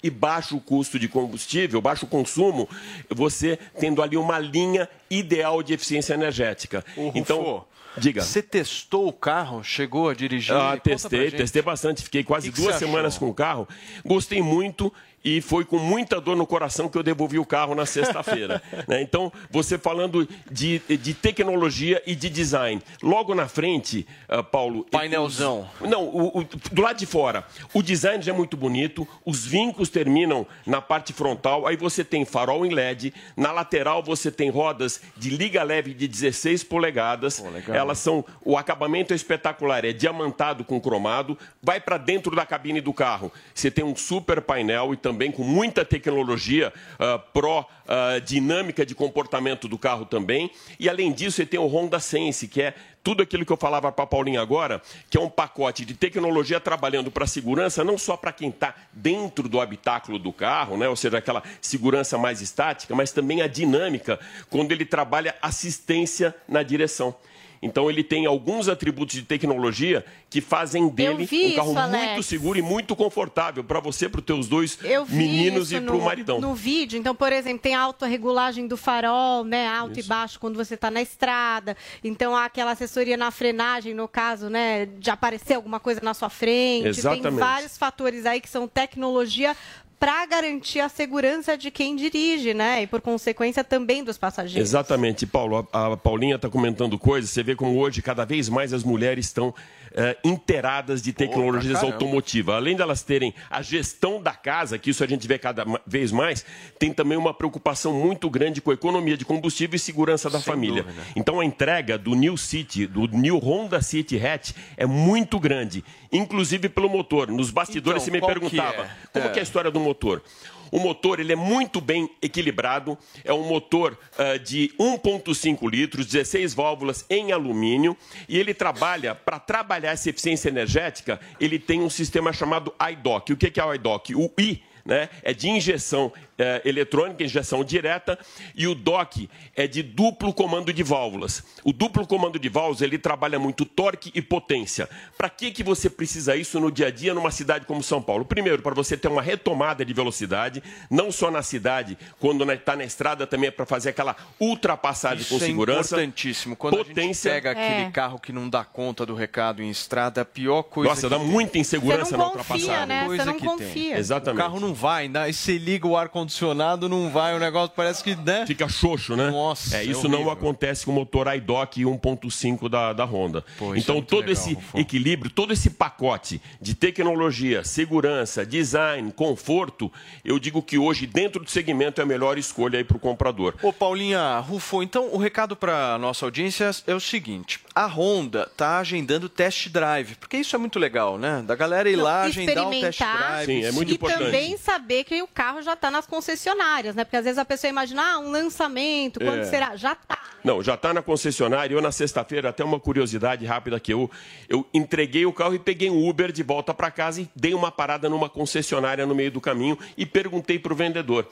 S25: e baixo custo de combustível, baixo consumo, você tendo ali uma linha ideal de eficiência energética. então, diga.
S5: Você testou o carro? Chegou a dirigir?
S25: Ah, testei, testei bastante. Fiquei quase
S5: Que que
S25: duas
S5: você
S25: semanas
S5: achou?
S25: com o carro. Gostei muito e foi com muita dor no coração que eu devolvi o carro na sexta-feira. né? Então, você falando de, de tecnologia e de design. Logo na frente, ah, Paulo.
S5: Painelzão.
S25: os- não, o- o- do lado de fora, o design já é muito bonito, os vincos terminam na parte frontal, aí você tem farol em LED, na lateral você tem rodas de liga leve de 16 polegadas.
S5: legal.
S25: Elas são. O acabamento é espetacular, é diamantado com cromado, vai para dentro da cabine do carro. Você tem um super painel e também com muita tecnologia ah, pró ah, dinâmica de comportamento do carro também. E além disso, você tem o Honda Sense, que é tudo aquilo que eu falava para a Paulinha agora, que é um pacote de tecnologia trabalhando para segurança, não só para quem está dentro do habitáculo do carro, né? ou seja, aquela segurança mais estática, mas também a dinâmica, quando ele trabalha assistência na direção. Então ele tem alguns atributos de tecnologia que fazem dele um carro
S6: isso,
S25: muito seguro e muito confortável para você, para os teus dois meninos
S6: isso
S25: e para o maridão.
S6: No vídeo, então, por exemplo, tem a autorregulagem do farol, né? Alto e baixo quando você está na estrada. Então, há aquela assessoria na frenagem, no caso, né? De aparecer alguma coisa na sua frente. Tem
S25: Exatamente.
S6: vários fatores aí que são tecnologia para garantir a segurança de quem dirige, né? E por consequência também dos passageiros.
S25: Exatamente, Paulo. A, a Paulinha está comentando coisas. Você vê como hoje, cada vez mais, as mulheres estão eh, inteiradas de tecnologias
S5: caramba.
S25: automotivas. Além delas terem a gestão da casa, que isso a gente vê cada vez mais, tem também uma preocupação muito grande com a economia de combustível e segurança da família.
S5: dúvida.
S25: Então a entrega do New City, do New Honda City Hatch, é muito grande, inclusive pelo motor. Nos bastidores
S5: Então,
S25: você me perguntava
S5: é?
S25: como
S5: É.
S25: que é a história do motor. O motor ele é muito bem equilibrado, é um motor ah, de 1,5 litros, 16 válvulas em alumínio, e ele trabalha, para trabalhar essa eficiência energética, ele tem um sistema chamado iDock. O que é o iDock? O I né, é de injeção eh, eletrônica, injeção direta, e o DOC é de duplo comando de válvulas. O duplo comando de válvulas ele trabalha muito torque e potência. Para que, que você precisa isso no dia a dia numa cidade como São Paulo? Primeiro, para você ter uma retomada de velocidade, não só na cidade, quando está na estrada também é para fazer aquela ultrapassagem com
S5: Isso é
S25: segurança.
S5: importantíssimo. Quando
S25: potência.
S5: a gente pega aquele
S6: É.
S5: carro que não dá conta do recado em estrada, a pior coisa
S25: Nossa,
S5: que
S25: dá
S5: tem.
S25: muita insegurança
S6: Você
S25: na
S6: confia,
S25: ultrapassagem.
S6: né? Você
S5: Coisa
S6: não
S5: que tem.
S6: confia.
S25: Exatamente.
S5: O carro não vai, né? Você liga o ar-condicionado, não vai, o negócio parece que, né?
S25: Fica xoxo, né?
S5: Nossa,
S25: É, isso
S5: é
S25: não acontece com o motor iDock 1.5 da, da Honda.
S5: Pô, é
S25: então,
S5: muito
S25: todo
S5: legal,
S25: esse
S5: Rufo.
S25: equilíbrio, todo esse pacote de tecnologia, segurança, design, conforto, eu digo que hoje, dentro do segmento, é a melhor escolha aí para o comprador.
S5: Ô, Paulinha, Rufo, então o recado para nossa audiência é o seguinte: a Honda tá agendando test drive, porque isso é muito legal, né? Da galera ir lá agendar um test drive.
S25: Sim, é muito
S6: e
S25: importante.
S6: também saber que o carro já está nas concessionárias, né? Porque às vezes a pessoa imagina, ah, um lançamento, quando
S25: É.
S6: será? Já tá.
S25: Não, já está na concessionária. Eu, na sexta-feira, até uma curiosidade rápida que eu, eu entreguei o carro e peguei um Uber de volta para casa e dei uma parada numa concessionária no meio do caminho e perguntei para o vendedor.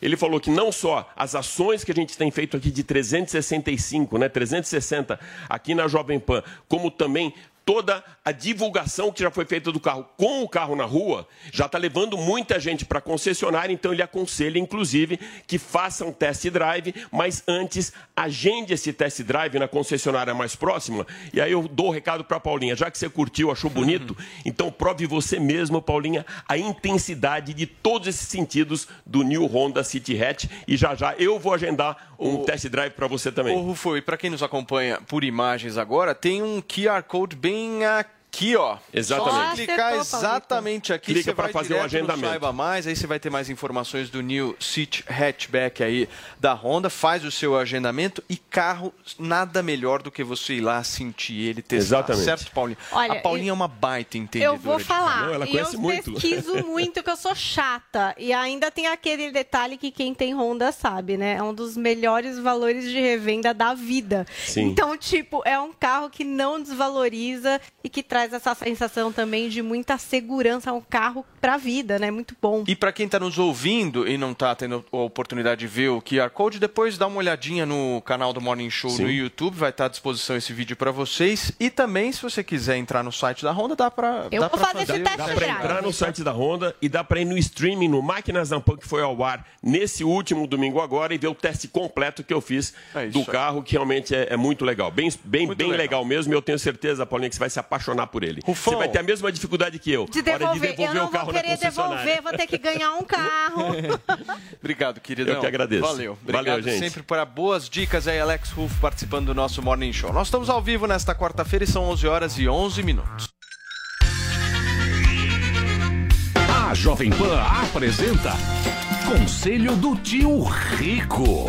S25: Ele falou que não só as ações que a gente tem feito aqui de 365, né, 360 aqui na Jovem Pan, como também toda a divulgação que já foi feita do carro com o carro na rua já está levando muita gente para a concessionária, então ele aconselha, inclusive, que faça um test drive, mas antes agende esse test drive na concessionária mais próxima. E aí eu dou o recado para a Paulinha, já que você curtiu, achou bonito, então prove você mesmo, Paulinha, a intensidade de todos esses sentidos do New Honda City Hatch e já já eu vou agendar um test drive para você também.
S5: Ô, Rufo, e para quem nos acompanha por imagens agora, tem um QR Code bem aqui, ó.
S25: Exatamente.
S5: Só clicar
S6: Acertou,
S5: exatamente aqui,
S25: Clica
S5: vai
S25: fazer o agendamento.
S5: Saiba Mais, aí você vai ter mais informações do New City Hatchback aí da Honda, faz o seu agendamento e carro, nada melhor do que você ir lá sentir ele testar.
S25: Exatamente.
S5: Certo, Paulinha?
S6: Olha,
S5: a Paulinha é uma baita entendedora
S6: Eu vou
S5: de
S6: falar.
S25: Não, ela conhece
S6: eu
S25: muito.
S6: pesquiso muito, que eu sou chata. E ainda tem aquele detalhe que quem tem Honda sabe, né? É um dos melhores valores de revenda da vida.
S25: Sim.
S6: Então, tipo, é um carro que não desvaloriza e que traz essa sensação também de muita segurança. Um carro pra vida, né? Muito bom.
S5: E para quem está nos ouvindo e não está tendo a oportunidade de ver o QR Code, depois dá uma olhadinha no canal do Morning Show
S25: Sim.
S5: no YouTube, vai estar à disposição esse vídeo para vocês. E também, se você quiser entrar no site da Honda, dá para
S6: Eu
S5: dá
S6: vou
S5: pra
S6: fazer esse
S5: fazer.
S6: teste
S25: Dá para entrar no site da Honda e dá para ir no streaming, no Máquinas da Pan, que foi ao ar nesse último domingo agora, e ver o teste completo que eu fiz
S5: É
S25: do carro, que realmente é, é muito legal. Bem, bem,
S5: Muito
S25: bem legal.
S5: legal.
S25: mesmo. E eu tenho certeza, Paulinha, que você vai se apaixonar por ele. Você vai ter a mesma dificuldade que eu.
S6: De
S25: Hora
S6: devolver.
S25: de devolver
S6: eu não
S25: o carro
S6: vou querer devolver, vou ter que ganhar um carro.
S5: Obrigado, queridão.
S25: Eu que agradeço.
S5: Valeu. Obrigado
S25: Valeu, gente.
S5: sempre por boas dicas aí, Alex Ruff, participando do nosso Morning Show. Nós estamos ao vivo nesta quarta-feira e são 11 horas e 11 minutos.
S26: A Jovem Pan apresenta Conselho do Tio Rico.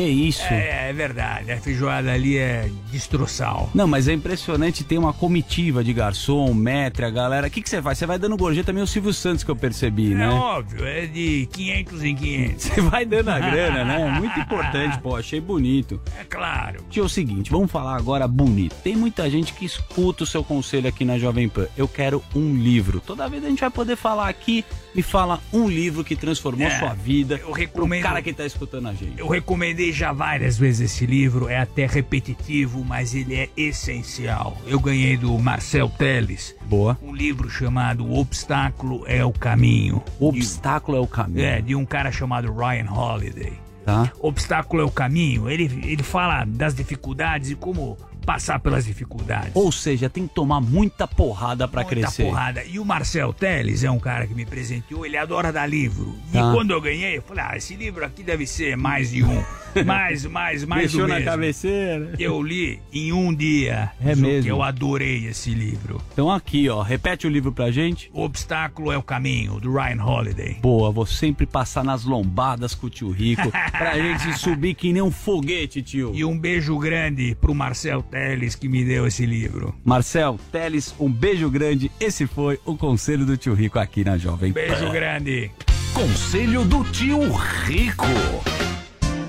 S27: Que isso?
S28: É, é verdade, a feijoada ali é destroçal.
S27: Não, mas é impressionante, tem uma comitiva de garçom, metre, a galera. O que, que você faz? Você vai dando gorjeta meio Silvio Santos que eu percebi,
S28: É
S27: né?
S28: óbvio, é de 500 em 500.
S27: Você vai dando a grana, né? Muito importante, pô, achei bonito.
S28: É claro.
S27: Tio, é o seguinte, vamos falar agora bonito. Tem muita gente que escuta o seu conselho aqui na Jovem Pan. Eu quero um livro. Toda vez a gente vai poder falar aqui, me fala um livro que transformou
S28: É,
S27: sua vida.
S28: eu recomendo-
S27: Pro cara que tá escutando a gente.
S28: Eu recomendei já várias vezes esse livro, é até repetitivo, mas ele é essencial. Eu ganhei do Marcel Teles.
S27: Boa.
S28: Um livro chamado O Obstáculo é o Caminho.
S27: O Obstáculo é o Caminho.
S28: É, de um cara chamado Ryan Holiday.
S27: Tá?
S28: Obstáculo é o caminho. Ele, ele fala das dificuldades e como passar pelas dificuldades.
S27: Ou seja, tem que tomar muita porrada pra
S28: Muita
S27: crescer.
S28: porrada. E o Marcel Teles é um cara que me presenteou, ele adora dar livro. E
S27: Tá.
S28: quando eu ganhei, eu falei, ah, esse livro aqui deve ser mais de um. mais, mais, mais
S27: Deixou
S28: do
S27: na
S28: mesmo.
S27: cabeceira.
S28: Eu li em um dia.
S27: É mesmo?
S28: Eu adorei esse livro.
S27: Então aqui, ó, repete o livro pra gente.
S28: O Obstáculo é o Caminho, do Ryan Holiday.
S27: Boa, vou sempre passar nas lombadas com o tio Rico pra gente subir que nem um foguete, tio.
S28: E um beijo grande pro Marcel Teles que me deu esse livro.
S27: Marcel, Teles, um beijo grande. Esse foi o conselho do tio Rico aqui na Jovem Pan.
S28: Beijo grande.
S26: Conselho do Tio Rico.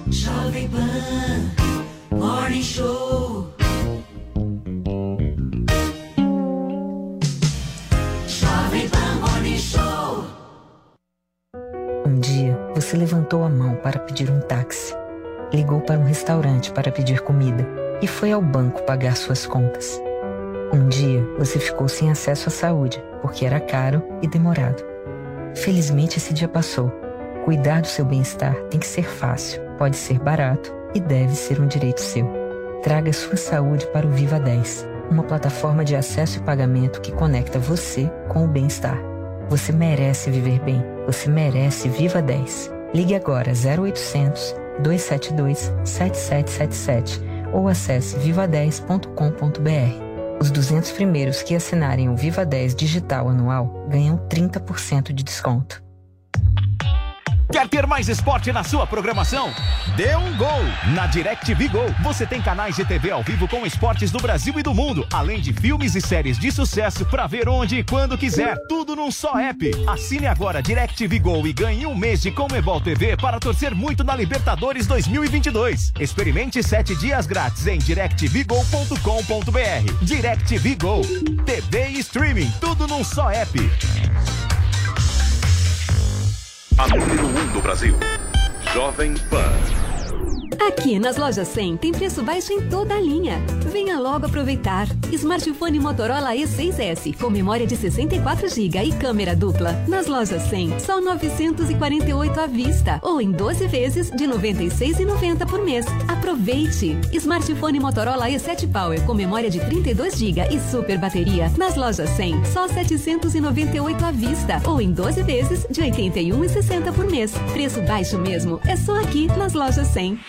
S18: Jovem Pan Morning Show. Jovem Pan Morning Show.
S21: Um dia, você levantou a mão para pedir um táxi, ligou para um restaurante para pedir comida e foi ao banco pagar suas contas. Um dia, você ficou sem acesso à saúde porque era caro e demorado. Felizmente, esse dia passou. Cuidar do seu bem-estar tem que ser fácil, pode ser barato e deve ser um direito seu. Traga sua saúde para o Viva 10, uma plataforma de acesso e pagamento que conecta você com o bem-estar. Você merece viver bem. Você merece Viva 10. Ligue agora 0800 272 7777 ou acesse viva10.com.br. Os 200 primeiros que assinarem o Viva 10 digital anual ganham 30% de desconto.
S17: Quer ter mais esporte na sua programação? Dê um gol! Na DirecTV Go, você tem canais de TV ao vivo com esportes do Brasil e do mundo, além de filmes e séries de sucesso para ver onde e quando quiser. Tudo num só app. Assine agora DirecTV Go e ganhe um mês de Comebol TV para torcer muito na Libertadores 2022. Experimente sete dias grátis em directvgo.com.br. DirecTV Go. TV e streaming, tudo num só app.
S26: A número 1 um do Brasil. Jovem Pan.
S4: Aqui nas lojas 100 tem preço baixo em toda a linha. Venha logo aproveitar. Smartphone Motorola E6S com memória de 64 GB e câmera dupla. Nas lojas 100, só 948 à vista ou em 12 vezes de 96,90 por mês. Aproveite. Smartphone Motorola E7 Power com memória de 32 GB e super bateria. Nas lojas 100, só 798 à vista ou em 12 vezes de 81,60 por mês. Preço baixo mesmo. É só aqui nas lojas 100.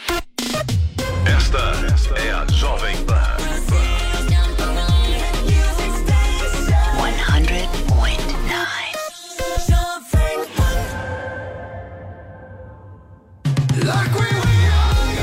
S26: Esta é a Jovem Pan.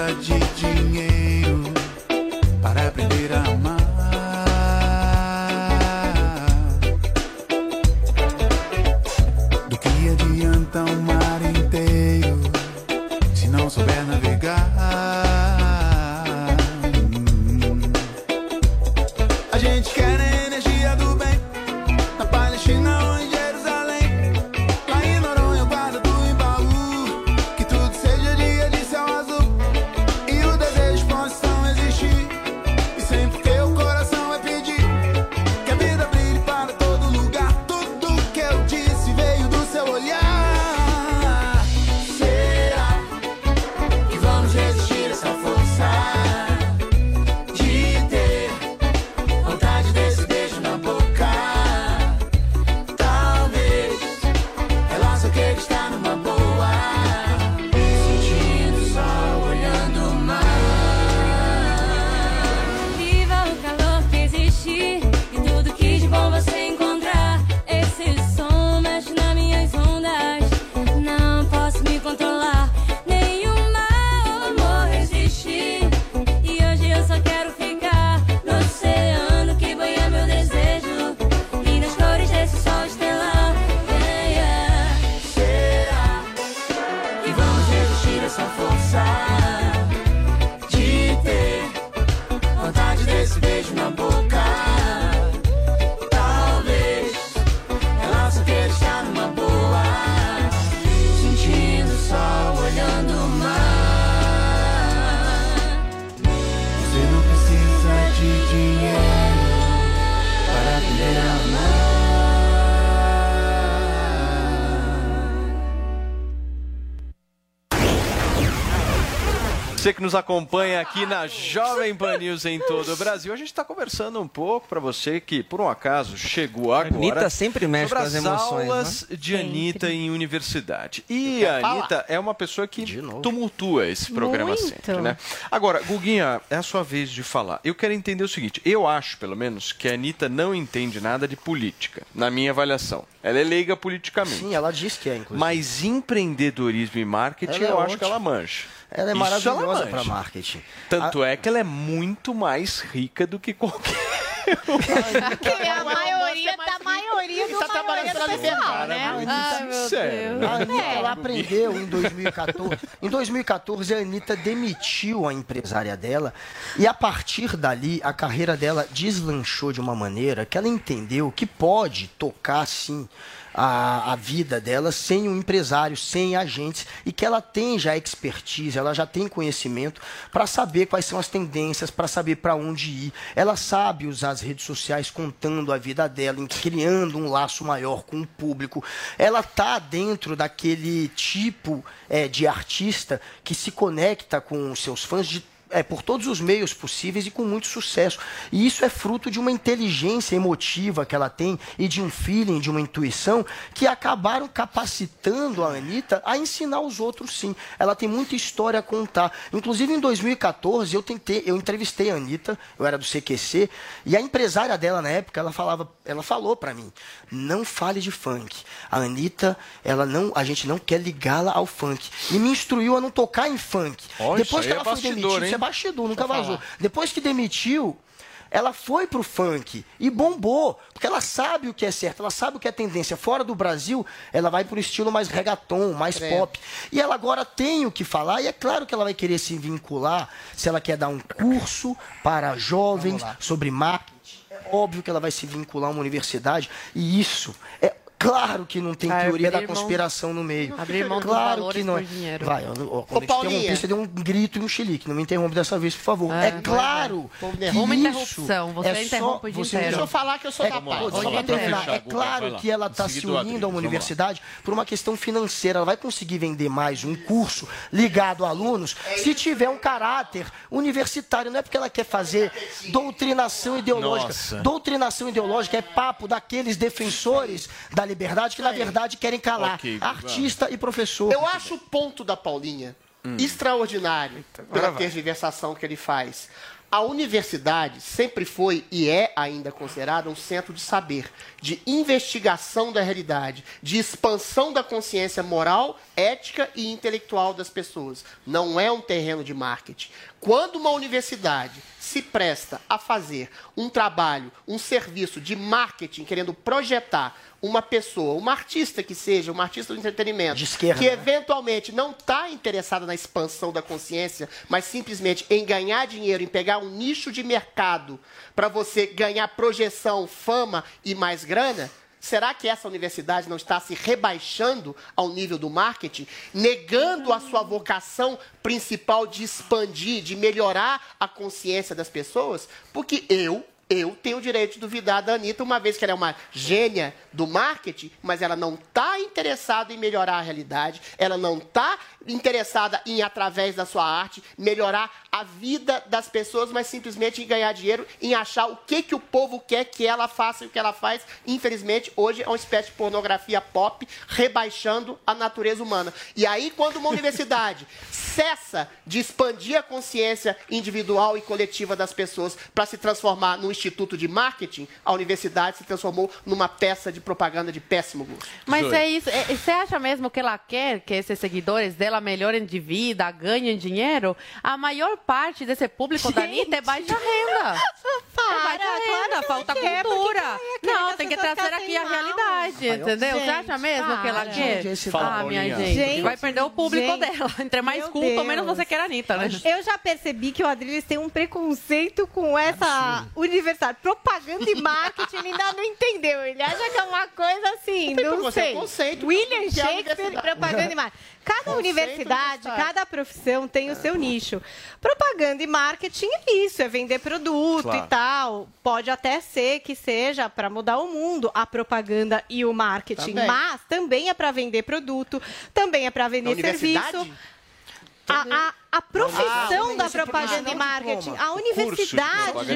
S29: Precisa de dinheiro para aprender a que
S5: nos acompanha aqui na Jovem Pan News em todo o Brasil, a gente está conversando um pouco para você que, por um acaso, chegou agora.
S12: Anitta sempre mexe
S5: sobre
S12: com as emoções,
S5: aulas
S12: né?
S5: de Anitta em universidade. E a Anitta é uma pessoa que tumultua esse programa
S6: Muito.
S5: sempre, né? Agora, Guguinha, é a sua vez de falar. Eu quero entender o seguinte: eu acho, pelo menos, que a Anitta não entende nada de política, na minha avaliação. Ela é leiga politicamente.
S9: Sim, ela diz que é, inclusive.
S5: Mas empreendedorismo e marketing,
S9: Ela é
S5: eu acho que
S9: ótima.
S5: ela manja.
S9: Ela é
S5: Isso
S9: maravilhosa para marketing.
S5: Tanto é que ela é muito mais rica do que qualquer.
S6: Que é a maioria da maioria do
S10: Tá trabalhando pra
S6: pessoal, né? Ai, meu
S5: Sincero,
S6: Deus.
S9: A Anitta,
S6: É.
S9: ela aprendeu em 2014. Em 2014, a Anitta demitiu a empresária dela e a partir dali a carreira dela deslanchou de uma maneira que ela entendeu que pode tocar sim a, a vida dela sem um empresário, sem agentes e que ela tem já expertise, ela já tem conhecimento para saber quais são as tendências, para saber para onde ir. Ela sabe usar as redes sociais contando a vida dela, criando um laço maior com o público. Ela tá dentro daquele tipo é, de artista que se conecta com os seus fãs de é, por todos os meios possíveis e com muito sucesso. E isso é fruto de uma inteligência emotiva que ela tem e de um feeling, de uma intuição que acabaram capacitando a Anitta a ensinar os outros sim. Ela tem muita história a contar. Inclusive em 2014 eu tentei, eu entrevistei a Anitta, eu era do CQC, e a empresária dela na época, ela falava, ela falou pra mim: "Não fale de funk. A Anitta, ela não, a gente não quer ligá-la ao funk". E me instruiu a não tocar em funk. Depois que ela
S5: é
S9: foi demitida, bastidor, nunca vazou. Depois que demitiu, ela foi pro funk e bombou, porque ela sabe o que é certo, ela sabe o que é tendência. Fora do Brasil, ela vai pro estilo mais reggaeton, mais
S10: Credo.
S9: pop. E ela agora tem o que falar, e é claro que ela vai querer se vincular, se ela quer dar um curso para jovens sobre marketing. É óbvio que ela vai se vincular a uma universidade, e isso é Claro que não tem
S8: Ah,
S9: teoria da
S8: mão-
S9: conspiração no meio.
S8: abrir mão
S9: claro que não é.
S8: por dinheiro.
S9: Vai, eu, ó,
S10: Ô,
S9: quando
S10: Paulinha.
S9: interrompi, você deu um grito e um chilique. Não me interrompe dessa vez, por favor.
S8: É,
S9: É, claro. que
S8: Uma interrupção, você
S9: é
S8: interrompe o dia
S9: você-
S8: inteiro.
S10: Deixa eu falar que eu sou
S9: é, terminar,
S10: fechar,
S9: é claro que ela está se unindo a uma universidade por uma questão financeira. Ela vai conseguir vender mais um curso ligado a alunos se tiver um caráter universitário. Não é porque ela quer fazer doutrinação ideológica.
S5: Nossa.
S9: Doutrinação ideológica é papo daqueles defensores da liberdade que, na verdade, querem calar
S10: Ok, Guga.
S9: artista e professor.
S10: Eu acho o ponto da Paulinha extraordinário pela tergiversação que ele faz. A universidade sempre foi e é ainda considerada um centro de saber, de investigação da realidade, de expansão da consciência moral, ética e intelectual das pessoas. Não é um terreno de marketing. Quando uma universidade se presta a fazer um trabalho, um serviço de marketing, querendo projetar uma pessoa, uma artista que seja, uma artista do entretenimento,
S9: esquerda,
S10: que
S9: né?
S10: eventualmente não está interessada na expansão da consciência, mas simplesmente em ganhar dinheiro, em pegar um nicho de mercado para você ganhar projeção, fama e mais grana, será que essa universidade não está se rebaixando ao nível do marketing, negando a sua vocação principal de expandir, de melhorar a consciência das pessoas? Porque eu eu tenho o direito de duvidar da Anitta, uma vez que ela é uma gênia do marketing, mas ela não está interessada em melhorar a realidade, ela não está interessada em, através da sua arte, melhorar a vida das pessoas, mas simplesmente em ganhar dinheiro, em achar o que, que o povo quer que ela faça e o que ela faz. Infelizmente, hoje é uma espécie de pornografia pop, rebaixando a natureza humana. E aí, quando uma universidade cessa de expandir a consciência individual e coletiva das pessoas para se transformar num instituto de marketing, a universidade se transformou numa peça de propaganda de péssimo gosto.
S8: Mas é isso. é- Você acha mesmo que ela quer que esses seguidores dela melhorem de vida, ganhem dinheiro? A maior parte desse público da Anitta é baixa renda. é baixa renda, falta
S6: quer, porque
S8: cultura. Não, tem que trazer aqui a
S6: mal.
S8: realidade,
S6: Ai,
S8: entendeu? Você
S6: gente,
S8: acha mesmo que ela
S6: para.
S8: quer?
S6: Gente,
S8: ah, minha
S6: Paulinha.
S8: gente,
S6: Gente,
S8: vai perder o público
S6: gente,
S8: dela. Entre mais
S6: meu
S8: culto, menos
S6: Deus.
S8: você quer a Anitta, né?
S6: Eu já percebi que o Adriles tem um preconceito com essa universidade. Propaganda e marketing, ele ainda não entendeu. Ele acha que é uma coisa assim, não
S10: preconceito,
S6: sei.
S10: é conceito
S6: William
S10: é
S6: Shakespeare, propaganda e marketing. Cada
S10: Conceito
S6: universidade, cada profissão tem o seu nicho. Propaganda e marketing é isso, é vender produto
S5: Claro.
S6: e tal. Pode até ser que seja para mudar o mundo a propaganda e o marketing,
S10: Também.
S6: mas também é para vender produto, também é para vender
S10: universidade?
S6: serviço. A, a, a profissão
S10: Ah,
S6: da
S10: isso é
S6: propaganda
S10: profissão
S6: e marketing, a universidade de
S10: propaganda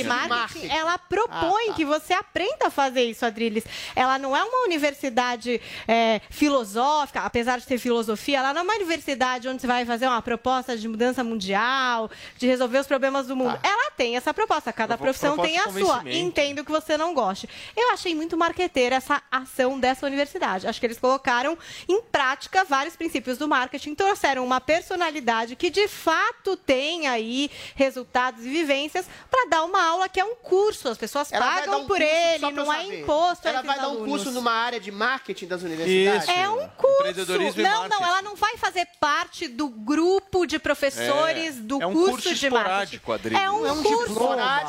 S10: e
S6: propaganda
S10: marketing.
S6: ela propõe
S10: Ah, tá.
S6: que você aprenda a fazer isso, Adriles. Ela não é uma universidade é, filosófica, apesar de ter filosofia, ela não é uma universidade onde você vai fazer uma proposta de mudança mundial, de resolver os problemas do mundo. Ela tem essa proposta, cada profissão tem a sua. Entendo que você não goste. Eu achei muito marqueteira essa ação dessa universidade. Acho que eles colocaram em prática vários princípios do marketing, trouxeram uma personalidade que de fato tem aí resultados e vivências para dar uma aula que é um curso. As pessoas
S10: Ela
S6: pagam
S10: um
S6: por ele, não é
S10: saber.
S6: imposto. a
S10: Ela vai dar um
S6: alunos.
S10: curso numa área de marketing das universidades?
S5: Isso.
S6: É um curso. Não, não, ela não vai fazer parte do grupo de professores
S5: É.
S6: do
S5: É um
S6: curso,
S5: curso
S6: de marketing.
S5: Adriano.
S6: É um,
S5: É um
S6: curso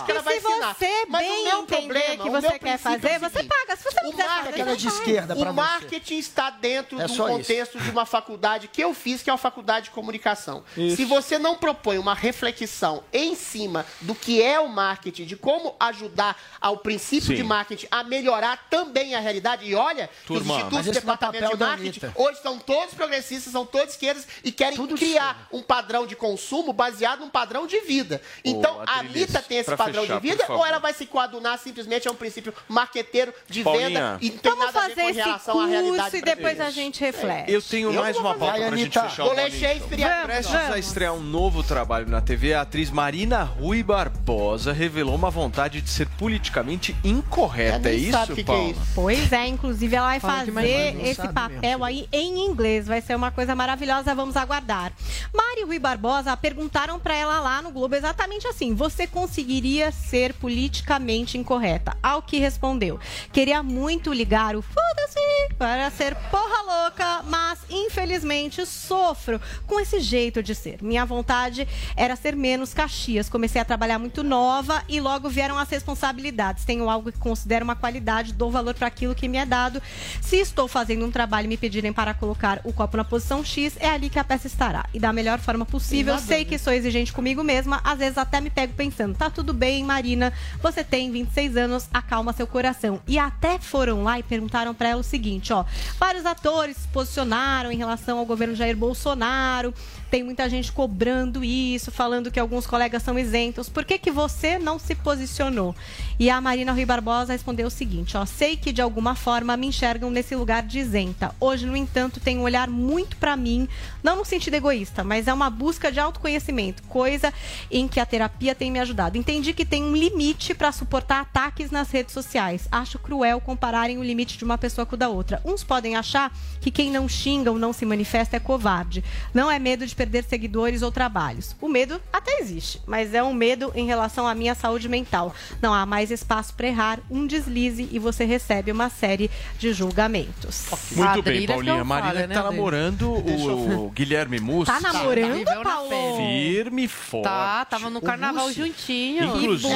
S6: que
S10: Ela vai
S6: se
S10: ensinar.
S6: você
S10: Mas o
S6: bem entender
S10: problema,
S6: que
S10: o
S6: você quer fazer,
S10: é o
S6: você paga. Se você não
S10: o
S6: quiser fazer,
S10: marketing,
S6: não
S9: de esquerda
S10: o
S9: você.
S10: marketing está dentro
S9: É
S10: do contexto de uma faculdade que eu fiz, que é uma faculdade de comunicação.
S5: Isso.
S10: Se você não propõe uma reflexão em cima do que é o marketing, de como ajudar ao princípio
S5: Sim.
S10: de marketing a melhorar também a realidade, e olha, que os
S5: Turma,
S10: institutos
S9: não é
S10: departamento de marketing hoje são todos progressistas, são todos esquerdas e querem criar um padrão de consumo baseado num padrão de vida. Então, a
S5: Adriles,
S10: Anitta tem esse padrão
S5: fechar,
S10: de vida ou ela vai se coadunar simplesmente a um princípio marqueteiro de
S5: Paulinha.
S10: venda e não tem
S6: Vamos
S10: nada a ver
S6: fazer
S10: com
S6: esse
S10: relação à realidade
S6: curso e depois a gente reflete.
S5: Eu tenho
S10: Eu
S5: mais uma pauta
S9: Vai,
S5: pra gente
S9: Anitta.
S5: fechar o
S10: Vou ler. Shakespeare e a-
S5: Prestes a estrear um novo trabalho na TV, a atriz Marina Rui Barbosa revelou uma vontade de ser politicamente incorreta. É isso,
S10: sabe o que que é
S5: Paula?
S10: isso.
S6: Pois é, inclusive ela vai
S9: Fala
S6: fazer esse papel
S9: mesmo.
S6: aí em inglês. Vai ser uma coisa maravilhosa, vamos aguardar. Mari Rui Barbosa perguntaram pra ela lá no Globo exatamente assim: você conseguiria ser politicamente incorreta? Ao que respondeu: queria muito ligar o foda-se para ser porra louca, mas infelizmente sofro com esse jeito de ser. Minha vontade era ser menos Caxias. Comecei a trabalhar muito nova e logo vieram as responsabilidades. Tenho algo que considero uma qualidade, dou valor para aquilo que me é dado. Se estou fazendo um trabalho e me pedirem para colocar o copo na posição X, é ali que a peça estará. E da melhor forma possível, sei que sou exigente comigo mesma, às vezes até me pego pensando, tá tudo bem, Marina, você tem 26 anos, acalma seu coração. E até foram lá e perguntaram para ela o seguinte: seguinte, ó. Vários atores se posicionaram em relação ao governo Jair Bolsonaro. Tem muita gente cobrando isso, falando que alguns colegas são isentos. Por que, que você não se posicionou? E a Marina Rui Barbosa respondeu o seguinte: ó, sei que de alguma forma me enxergam nesse lugar de isenta. Hoje, no entanto, tem um olhar muito para mim, não no sentido egoísta, mas é uma busca de autoconhecimento, coisa em que a terapia tem me ajudado. Entendi que tem um limite para suportar ataques nas redes sociais. Acho cruel compararem o limite de uma pessoa com o da outra. Uns podem achar que quem não xinga ou não se manifesta é covarde. Não é medo de perder seguidores ou trabalhos. O medo até existe, mas é um medo em relação à minha saúde mental. Não há mais espaço para errar, um deslize e você recebe uma série de julgamentos.
S5: Muito bem, Paulinha. A Marina tá namorando o Guilherme Musso.
S6: Tá namorando, Paulo?
S5: Firme forte.
S8: Tá, tava no carnaval juntinho.
S5: Inclusive,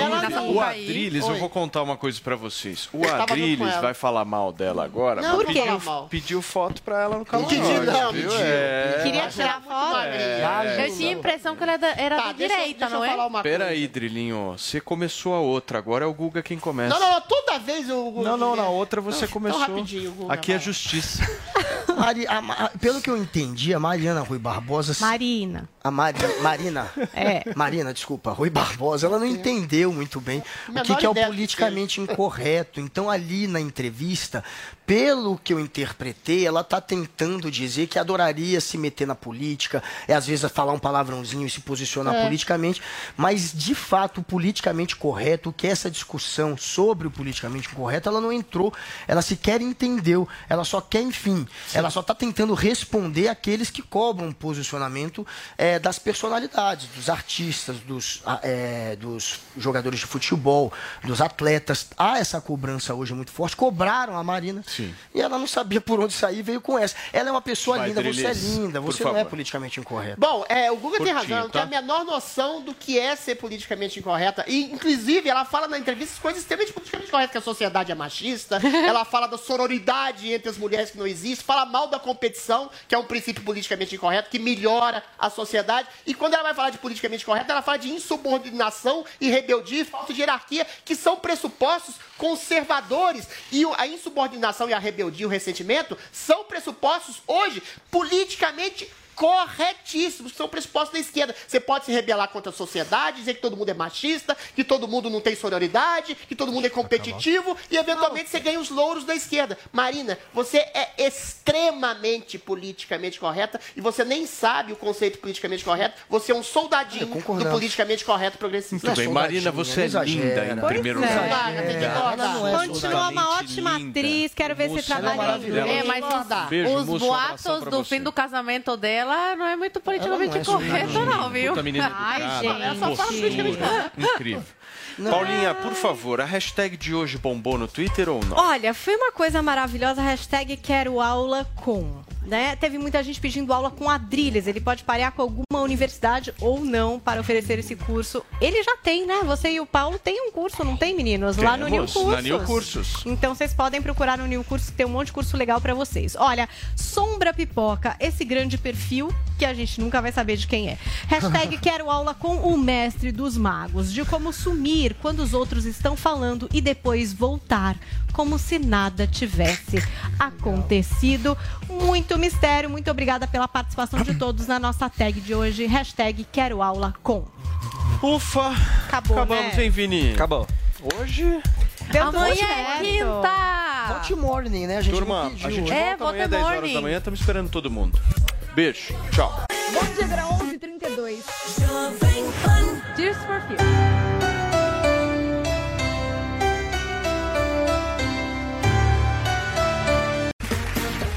S5: o. Adriles, eu vou contar uma coisa pra vocês. O Adriles vai falar mal dela agora.
S8: Não, por quê?
S5: pediu, pediu foto pra ela no camarote.
S10: Pediu, não, pediu.
S5: É.
S8: Queria tirar foto?
S5: É.
S8: Eu tinha a impressão que ela era da- era
S10: Tá,
S8: da
S10: deixa
S8: direita,
S10: deixa
S8: não é?
S10: uma
S5: Peraí, Drilinho, você começou a outra, agora é o Guga quem começa.
S10: Não, não, não, toda vez eu.
S5: Não, não, na outra você
S10: Então,
S5: começou.
S10: rapidinho, Guga,
S5: Aqui é justiça.
S9: Mari- a Ma- pelo que eu entendi, a Mariana Rui Barbosa.
S6: Marina.
S9: A Mari, Marina.
S6: É.
S9: Marina, desculpa. Rui Barbosa, ela não entendeu muito bem o que, que é o politicamente incorreto. Então, ali na entrevista, pelo que eu interpretei, ela está tentando dizer que adoraria se meter na política, é às vezes falar um palavrãozinho e se posicionar
S10: É.
S9: politicamente, mas de fato, o politicamente correto, o que é essa discussão sobre o politicamente correto, ela não entrou, ela sequer entendeu, ela só quer, enfim, ela só está tentando responder aqueles que cobram um posicionamento é, das personalidades, dos artistas, dos, ah, é, dos jogadores de futebol, dos atletas. Há essa cobrança hoje muito forte. Cobraram a Marina
S5: Sim.
S9: e ela não sabia por onde sair e veio com essa. Ela é uma pessoa
S5: Vai,
S9: linda, você é linda, você não é politicamente incorreto.
S10: Bom, é, o Guga tem
S9: Curtinho,
S10: razão, ela não tem
S9: tá?
S10: a menor noção do que é ser politicamente incorreta. E, inclusive, ela fala na entrevista coisas extremamente politicamente corretas, que a sociedade é machista. ela fala da sororidade entre as mulheres que não existe, fala mal da competição, que é um princípio politicamente incorreto, que melhora a sociedade. E quando ela vai falar de politicamente correto, ela fala de insubordinação e rebeldia e falta de hierarquia, que são pressupostos conservadores. E a insubordinação e a rebeldia, o ressentimento, são pressupostos hoje politicamente corretíssimos, são pressupostos da esquerda. Você pode se rebelar contra a sociedade, dizer que todo mundo é machista, que todo mundo não tem sororidade, que todo mundo é competitivo e eventualmente você ganha os louros da esquerda. Marina, você é extremamente politicamente correta e você nem sabe o conceito politicamente correto. Você é um soldadinho do politicamente correto progressista.
S5: Muito bem, Marina, você é linda em primeiro
S6: é.
S5: lugar.
S6: Continua uma ótima atriz, quero ver você trabalhando.
S8: É, mas os, boatos do fim do casamento dela não é muito politicamente
S5: é
S8: correto,
S5: super
S8: não, viu? Ai, gente.
S5: ela só fala politicamente. Incrível. Paulinha, por favor, a hashtag de hoje bombou no Twitter ou não?
S6: Olha, foi uma coisa maravilhosa, hashtag quero aula com. Né? Teve muita gente pedindo aula com Adriles. Ele pode parear com alguma universidade ou não para oferecer esse curso. Ele já tem, né? Você e o Paulo têm um curso, não tem, meninos? Lá no New
S5: Temos,
S6: Cursos.
S5: na New Cursos.
S6: Então vocês podem procurar no New Cursos, que tem um monte de curso legal para vocês. Olha, Sombra Pipoca, esse grande perfil que a gente nunca vai saber de quem é. Hashtag quero aula com o mestre dos magos, de como sumir quando os outros estão falando e depois voltar, como se nada tivesse acontecido. Muito mistério, muito obrigada pela participação de todos na nossa tag de hoje. Hashtag quero aula com.
S5: Ufa!
S6: Acabou,
S5: Acabamos,
S6: né?
S5: hein, Vini?
S12: Acabou.
S5: Hoje.
S6: Deu
S8: Amanhã é quinta!
S9: Vote morning, né? A gente
S5: Turma,
S9: não pediu
S5: a gente.
S8: É,
S5: volta amanhã
S8: vote
S5: 10 horas
S8: morning.
S5: da manhã, estamos esperando todo mundo. Beijo, tchau.
S30: Bom dia, era 11h32.
S8: Tears for Fears.